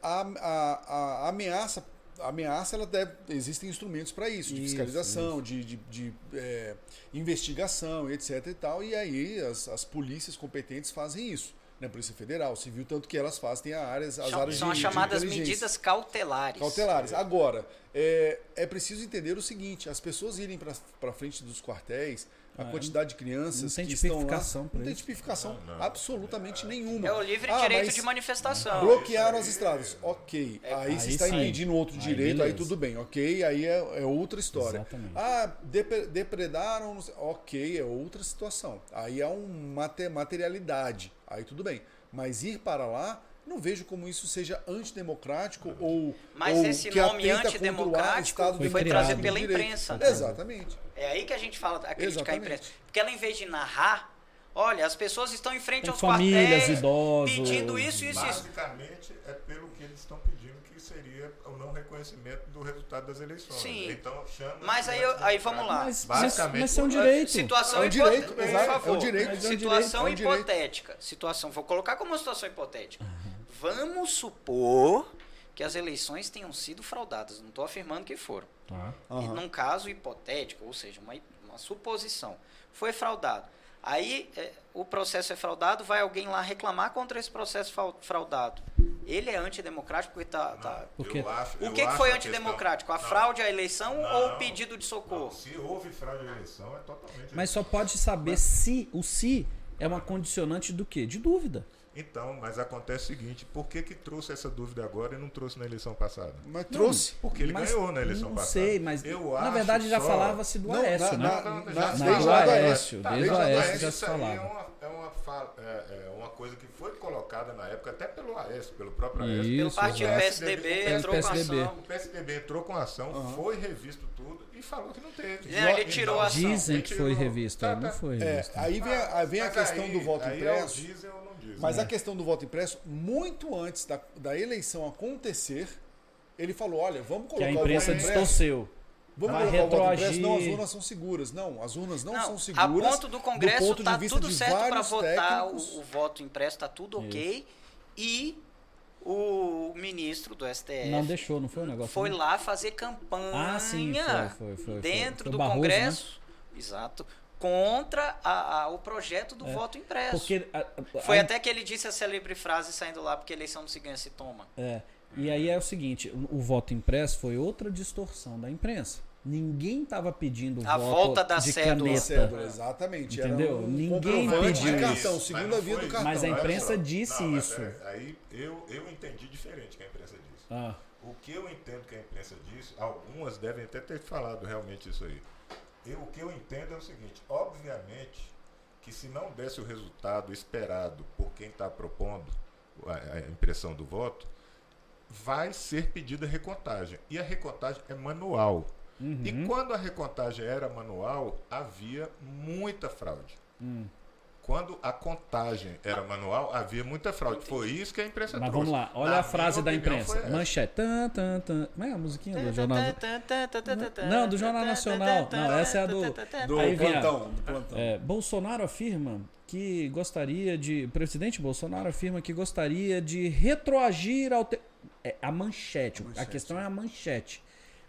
a, a, a ameaça a ameaça, ela deve, existem instrumentos para isso, de Isso, fiscalização, de, de, de, é, investigação, etc. e tal. E aí as, as polícias competentes fazem isso. Né? Polícia Federal, Civil, tanto que elas fazem tem áreas, as São, áreas são de, as de chamadas inteligência. medidas cautelares. Cautelares. Agora, é, é preciso entender o seguinte: as pessoas irem para frente dos quartéis, a Ah, quantidade de crianças não tem que estão lá. Não tem tipificação Não, não. absolutamente nenhuma. É o livre Ah, direito de manifestação. Bloquearam as estradas. Ok. É- aí você Aí está sim. impedindo outro Aí direito, aí tudo bem. Ok. Aí é, é outra história. Exatamente. Ah, depre- depredaram. não sei- Ok, é outra situação. Aí é uma mate- materialidade. Aí tudo bem. Mas ir para lá, não vejo como isso seja antidemocrático ou. Mas ou esse que nome antidemocrático Foi criado. trazido pela imprensa. Exatamente. É aí que a gente fala, a crítica à imprensa. Porque ela, em vez de narrar, olha, as pessoas estão em frente Tem aos famílias, quartéis idosos. pedindo isso, isso, isso. Basicamente é pelo que eles estão pedindo, que seria o não reconhecimento do resultado das eleições. Sim. Então chama. Mas aí eu- aí vamos lá. Mas, Basicamente, mas isso é um direito. Situação É um direito, por é um favor. direito. É Situação é um direito. hipotética. Situação, vou colocar como uma situação hipotética. Vamos supor que as eleições tenham sido fraudadas. Não estou afirmando que foram. Tá. E num caso hipotético, ou seja, uma, uma suposição, foi fraudado. Aí é, o processo é fraudado, vai alguém lá reclamar contra esse processo fraudado. Ele é antidemocrático porque tá. tá- Porque- Eu acho, O que, que foi a antidemocrático? A questão- fraude à eleição Não. ou o pedido de socorro? Não, se houve fraude de eleição, é totalmente. Mas só pode saber se o se é uma condicionante do quê? De dúvida. Então, mas acontece o seguinte: por que, que trouxe essa dúvida agora e não trouxe na eleição passada? Mas trouxe. Porque ele Mas ganhou na eleição não passada. sei, mas Eu na verdade já só- falava-se do Não, Aécio, na- né? na- Não, não, na- já- desde o Aécio, Tá, desde o do Aécio Aécio, já se isso aí é falava. uma, é, uma é- é uma coisa que foi colocada na época, até pelo Aécio, pelo próprio Aécio. Pelo Isso, partido exato. PSDB, Pelo entrou com PSDB. ação. O PSDB entrou com ação, foi revisto tudo e falou que não teve. É, ele tirou a ação. Dizem que foi revisto, Tá, não tá. foi É, revisto. aí vem a, questão do voto aí impresso. É o diesel. Mas É. a questão do voto impresso, muito antes da, da eleição acontecer, ele falou: olha, vamos Que colocar a o voto imprensa distorceu. Vamos Vai colocar o voto impresso. retroagir. Não, as urnas são seguras. Não, as urnas não, Não, são a seguras. ponto do Congresso ponto tá vista tudo certo para votar o, o voto impresso, tá tudo ok. E o ministro do STF Não deixou, não foi o negócio? foi né? lá fazer campanha Ah, sim, foi, foi, foi, dentro foi. Foi do Barroso, Congresso, exato, contra a- a- o projeto do É, voto impresso. Porque a- a- Foi a- até que ele disse a célebre frase saindo lá, porque eleição não se ganha, se toma. É. E aí é o seguinte, o, o voto impresso foi outra distorção da imprensa. Ninguém estava pedindo A voto volta da de cédula. caneta. Cédula, exatamente. Era Entendeu? um Ninguém pediu de isso. cartão, Mas segunda via do isso. cartão. Mas a imprensa disse Não, isso. peraí, Aí eu, eu entendi diferente que a imprensa disse. Ah, O que eu entendo que a imprensa disse, algumas devem até ter falado realmente isso aí. Eu, o que eu entendo é o seguinte: obviamente que se não desse o resultado esperado por quem está propondo a, a impressão do voto, vai ser pedida recontagem. E a recontagem é manual. uhum. E quando a recontagem era manual, havia muita fraude. Hum. Quando a contagem era manual, havia muita fraude. Foi isso que a imprensa Mas trouxe. vamos lá, olha Na a frase da imprensa. Manchete. Tan, tan, tan. Como é a musiquinha do Jornal? Não, do Jornal Nacional. Não, essa é a do- Do Aí a- plantão. Do plantão. É, Bolsonaro afirma que gostaria de. O presidente Bolsonaro afirma que gostaria de retroagir ao. Te... É, a manchete. A manchete, questão é a manchete.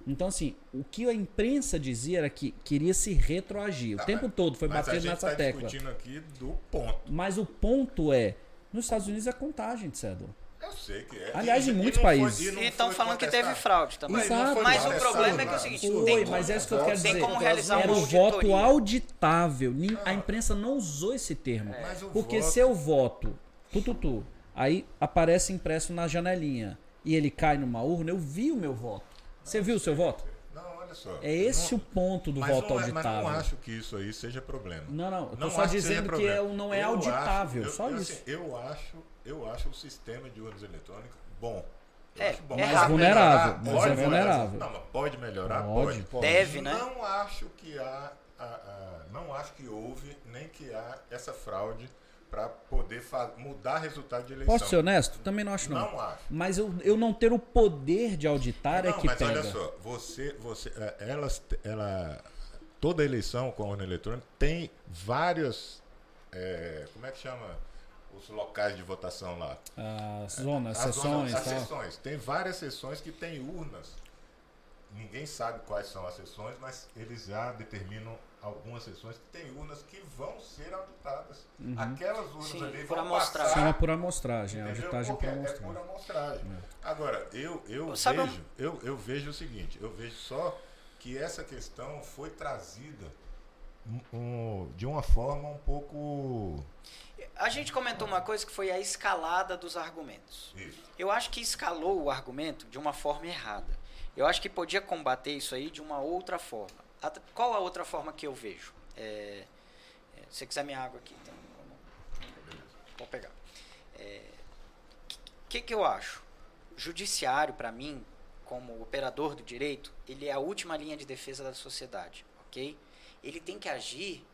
Então, assim, o que a imprensa dizia era que queria se retroagir. O Ah, tempo mas- todo foi batendo nessa tá tecla. discutindo aqui do ponto. Mas o ponto é: nos Estados Unidos é contagem de cédula. Eu sei que é. Aliás, E- em muitos não foi- países. e E estão falando que contestado. teve fraude também. Exato. Mas o problema é que é o seguinte: Foi, tem mas é isso que eu quero tem dizer. como realizar Era o voto auditável. A imprensa não usou esse termo. O Porque voto- se eu voto, tu, tu, tu, aí aparece impresso na janelinha e ele cai numa urna, eu vi o meu voto. Você viu o seu voto? Não, olha só. É esse Não- o ponto do mas voto não é- Mas auditável. não acho que isso aí seja problema. Não, não, eu tô Não só que dizendo que problema. é, não é Eu auditável, acho- eu- só eu, isso. assim, eu acho, eu acho o sistema de urnas eletrônicas bom. Eu É, acho bom. é Mas vulnerável, melhorar, mas pode é melhorar. vulnerável. Não, mas pode melhorar, Pode. pode. Deve, né? Não acho que há, a- a- não acho que houve nem que há essa fraude para poder mudar resultado de eleição. Posso ser honesto? Também não acho, não. Não acho. Mas eu, eu não ter o poder de auditar é não, que mas pega. olha só, você, você, é, elas, ela, toda eleição com urna eletrônica tem várias, é, como é que chama os locais de votação lá? As zonas, As sessões zonas- as sessões. Tem várias sessões que tem urnas ninguém sabe quais são as sessões, mas eles já determinam algumas sessões que tem urnas que vão ser auditadas. Uhum. Aquelas urnas Sim, ali por vão amostragem. Chama passar. por amostragem, a Entendeu? auditagem Porque por é amostragem. por amostragem. É. Agora, eu, eu, Sabe um- vejo, eu, eu vejo o seguinte, eu vejo só que essa questão foi trazida um- um- de uma forma um pouco. A gente comentou uma coisa que foi a escalada dos argumentos. Isso. Eu acho que escalou o argumento de uma forma errada. Eu acho que podia combater isso aí de uma outra forma. A- Qual a outra forma que eu vejo? É, é, se você quiser minha água aqui, então, vou pegar. O que, que eu acho? Judiciário, para mim, como operador do direito, ele é a última linha de defesa da sociedade, ok? Ele tem que agir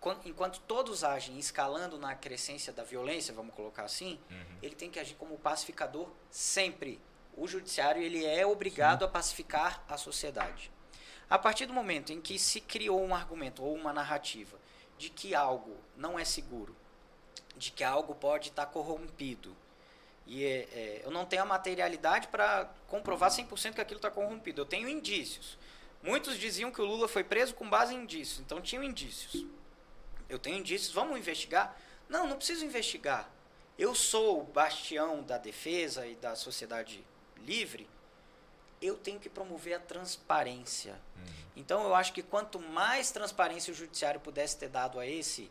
quan- enquanto todos agem escalando na crescência da violência, vamos colocar assim, ele tem que agir como pacificador sempre. O judiciário ele é obrigado a pacificar a sociedade. A partir do momento em que se criou um argumento ou uma narrativa de que algo não é seguro, de que algo pode estar corrompido, e é, é, eu não tenho a materialidade para comprovar 100% que aquilo está corrompido, eu tenho indícios. Muitos diziam que o Lula foi preso com base em indícios, então tinham indícios. Eu tenho indícios, vamos investigar? Não, não preciso investigar. Eu sou o bastião da defesa e da sociedade livre. Eu tenho que promover a transparência. Então eu acho que quanto mais transparência o judiciário pudesse ter dado a esse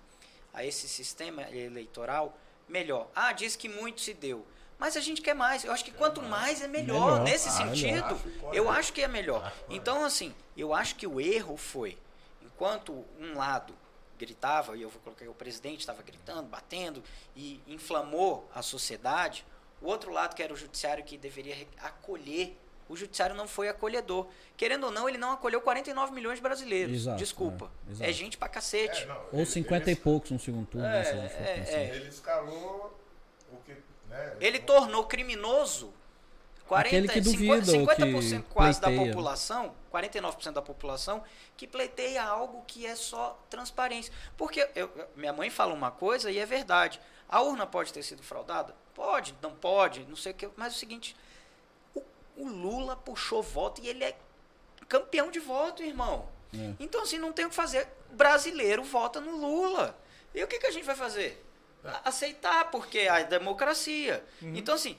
a esse sistema eleitoral, melhor. Ah, diz que muito se deu. Mas a gente quer mais. Eu acho que quanto mais é melhor. Melhor. Nesse Ah, sentido, Acho que pode. eu acho que é melhor. Então, assim, eu acho que o erro foi, enquanto um lado gritava, e eu vou colocar que o presidente estava gritando, batendo, e inflamou a sociedade, o outro lado, que era o judiciário que deveria acolher, o judiciário não foi acolhedor. Querendo ou não, ele não acolheu 49 milhões de brasileiros. Exato, Desculpa. é, É, gente pra cacete. É, não, Ou ele- 50 e ele- poucos no segundo turno, né, É, pensar. é, Ele escalou o que. Né, Ele tornou criminoso 40, Aquele que 50, duvida ou 50% que quase da pleiteia. população, 49% da população, que pleiteia algo que é só transparência. Porque eu- minha mãe fala uma coisa e é verdade. A urna pode ter sido fraudada? Pode, não pode, não sei o que. Mas é o seguinte, o, Lula puxou voto e ele é campeão de voto, irmão. É. Então, assim, não tem o que fazer. Brasileiro vota no Lula. E o que, que a gente vai fazer? Aceitar, porque é a democracia. Então, assim,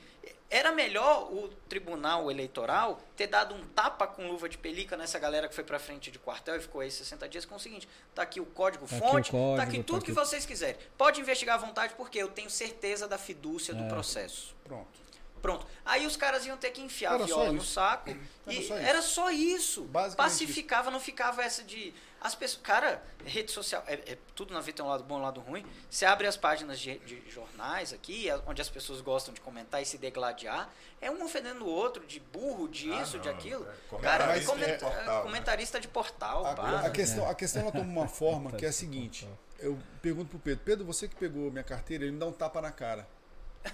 era melhor o tribunal eleitoral ter dado um tapa com luva de pelica nessa galera que foi pra frente de quartel e ficou aí 60 dias com o seguinte: tá aqui o código Tá aqui fonte, o código, tá aqui tá tudo aqui- que vocês quiserem. Pode investigar à vontade, porque eu tenho certeza da fidúcia do É. processo. Pronto. Pronto. Aí os caras iam ter que enfiar Era a viola no saco. Era e só era só isso. Pacificava, não ficava essa de. As pessoas. Cara, rede social. É, é- tudo na vida tem um lado bom e um lado ruim. Você abre as páginas de, de jornais aqui, a- onde as pessoas gostam de comentar e se degladiar. É um ofendendo o outro, de burro, de Ah, isso, de não, aquilo. é Cara, comentarista comen- de portal, né? comentarista de portal. A, a questão, a questão ela toma uma *laughs* forma que é a Tá, seguinte. Eu pergunto pro Pedro, Pedro, você que pegou minha carteira, ele me dá um tapa na cara.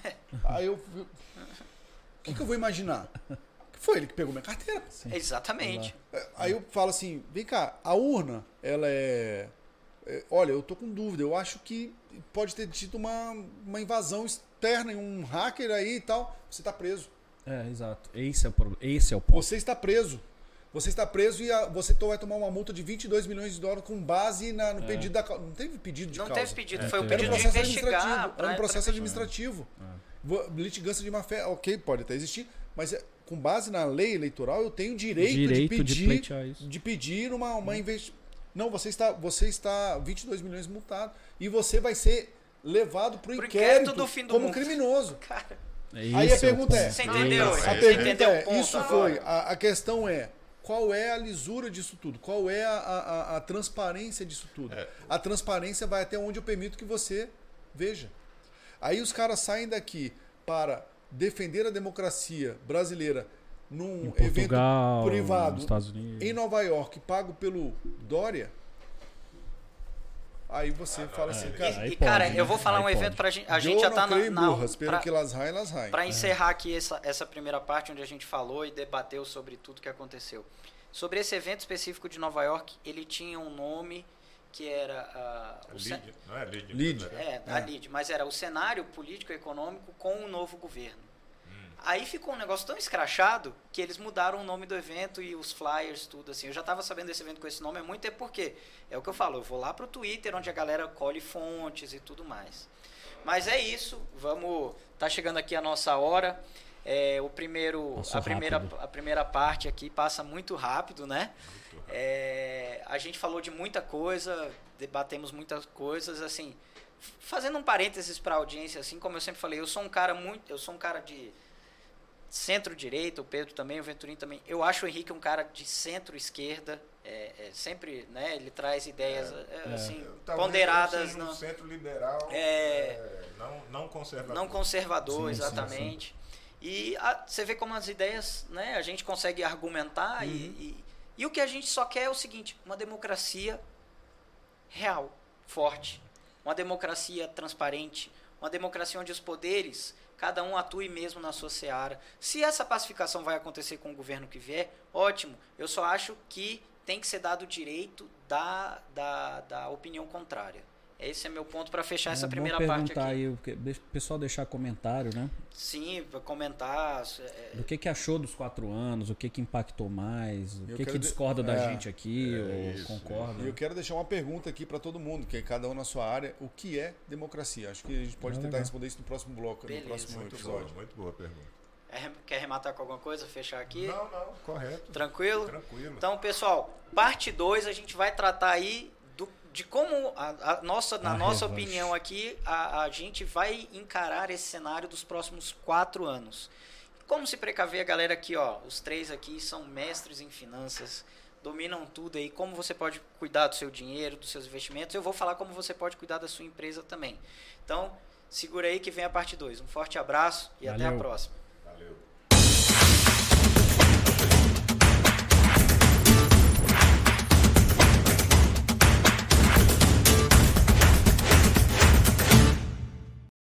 *laughs* Aí eu. O que, que eu vou imaginar? Que foi ele que pegou minha carteira. Exatamente. Aí eu falo assim, vem cá, a urna, ela é. é, olha, eu tô com dúvida. Eu acho que pode ter tido uma, uma invasão externa, um hacker aí e tal. Você tá preso. É, exato. Esse é o, pro- esse é o ponto. Você está preso. Você está preso e a- você to- vai tomar uma multa de 22 milhões de dólares com base na- no pedido da. Não teve pedido de Não causa. teve pedido, É, foi o um pedido de processo investigar. Era um processo pra- administrativo. É. Litigância de má fé, ok, pode até existir, mas é- com base na lei eleitoral eu tenho direito, Direito de de pedir, isso. de pedir uma, uma investi- Não, você está, você está 22 milhões multado e você vai ser levado para o inquérito, inquérito do fim do como mundo. criminoso. *laughs* Cara, Aí a é pergunta é-. Você Não, entendeu? não, Você A é- pergunta entendeu é, isso foi, a, a questão é, qual é a lisura disso tudo? Qual é a, a- a transparência disso tudo? É. A transparência vai até onde eu permito que você veja. Aí os caras saem daqui para defender a democracia brasileira num Em evento Portugal, privado nos Estados Unidos. em Nova York, pago pelo Dória. Aí você fala assim, é. cara, e, cara, pode, eu né? vou falar Aí um evento pra gente. A eu gente já não tá na. na burras, pra- que elas raem, elas raem. Para encerrar aqui essa, essa primeira parte onde a gente falou e debateu sobre tudo que aconteceu. Sobre esse evento específico de Nova York, ele tinha um nome que era ah, o Lid, não é Lid? Lid. né? é, a LID, mas era o cenário político e econômico com o novo governo. Aí ficou um negócio tão escrachado que eles mudaram o nome do evento e os flyers, tudo assim. Eu já estava sabendo desse evento com esse nome há muito tempo, porque é o que eu falo, eu vou lá pro Twitter, onde a galera colhe fontes e tudo mais. Mas é isso, vamos. Tá chegando aqui a nossa hora. É, o primeiro, Passou a primeira, rápido. a primeira parte aqui passa muito rápido, né? É, a gente falou de muita coisa, debatemos muitas coisas, assim, fazendo um parênteses para a audiência, assim, como eu sempre falei, eu sou um cara muito, eu sou um cara de centro-direita, o Pedro também, o Venturini também. Eu acho o Henrique um cara de centro-esquerda, é, é, sempre, né, ele traz ideias, é, é. assim, Talvez eu ponderadas, não, um centro liberal, É. é, não, não conservador. não conservador, Sim, sim, exatamente. E a- você vê como as ideias, né, a gente consegue argumentar e, Uhum. e, e o que a gente só quer é o seguinte, uma democracia real, forte, uma democracia transparente, uma democracia onde os poderes, cada um atue mesmo na sua seara. Se essa pacificação vai acontecer com o governo que vier, ótimo. Eu só acho que tem que ser dado o direito da, da, da opinião contrária. Esse é meu ponto para fechar essa É bom primeira parte aqui. aí, o que- deixa o pessoal deixar comentário, né? Sim, comentar. é, Do que, que achou dos quatro anos, o que, que impactou mais, o Eu que, que quero de- discorda da é, gente aqui, é ou isso, concorda. E eu quero deixar uma pergunta aqui para todo mundo, que é cada um na sua área, o que é democracia? Acho que a gente pode Ah, tentar legal. responder isso no próximo bloco, Beleza, no próximo Muito episódio. boa, muito boa pergunta. é, quer arrematar com alguma coisa? Fechar aqui? Não, não, correto. Tranquilo? Tranquilo. Então, pessoal, parte 2 a gente vai tratar aí de como, a, a nossa, na A nossa revanche. opinião aqui, a, a gente vai encarar esse cenário dos próximos quatro anos. Como se precaver a galera aqui, ó, os três aqui são mestres em finanças, dominam tudo aí, como você pode cuidar do seu dinheiro, dos seus investimentos. Eu vou falar como você pode cuidar da sua empresa também. Então, segura aí que vem a parte 2. Um forte abraço e até a Valeu. próxima. Valeu.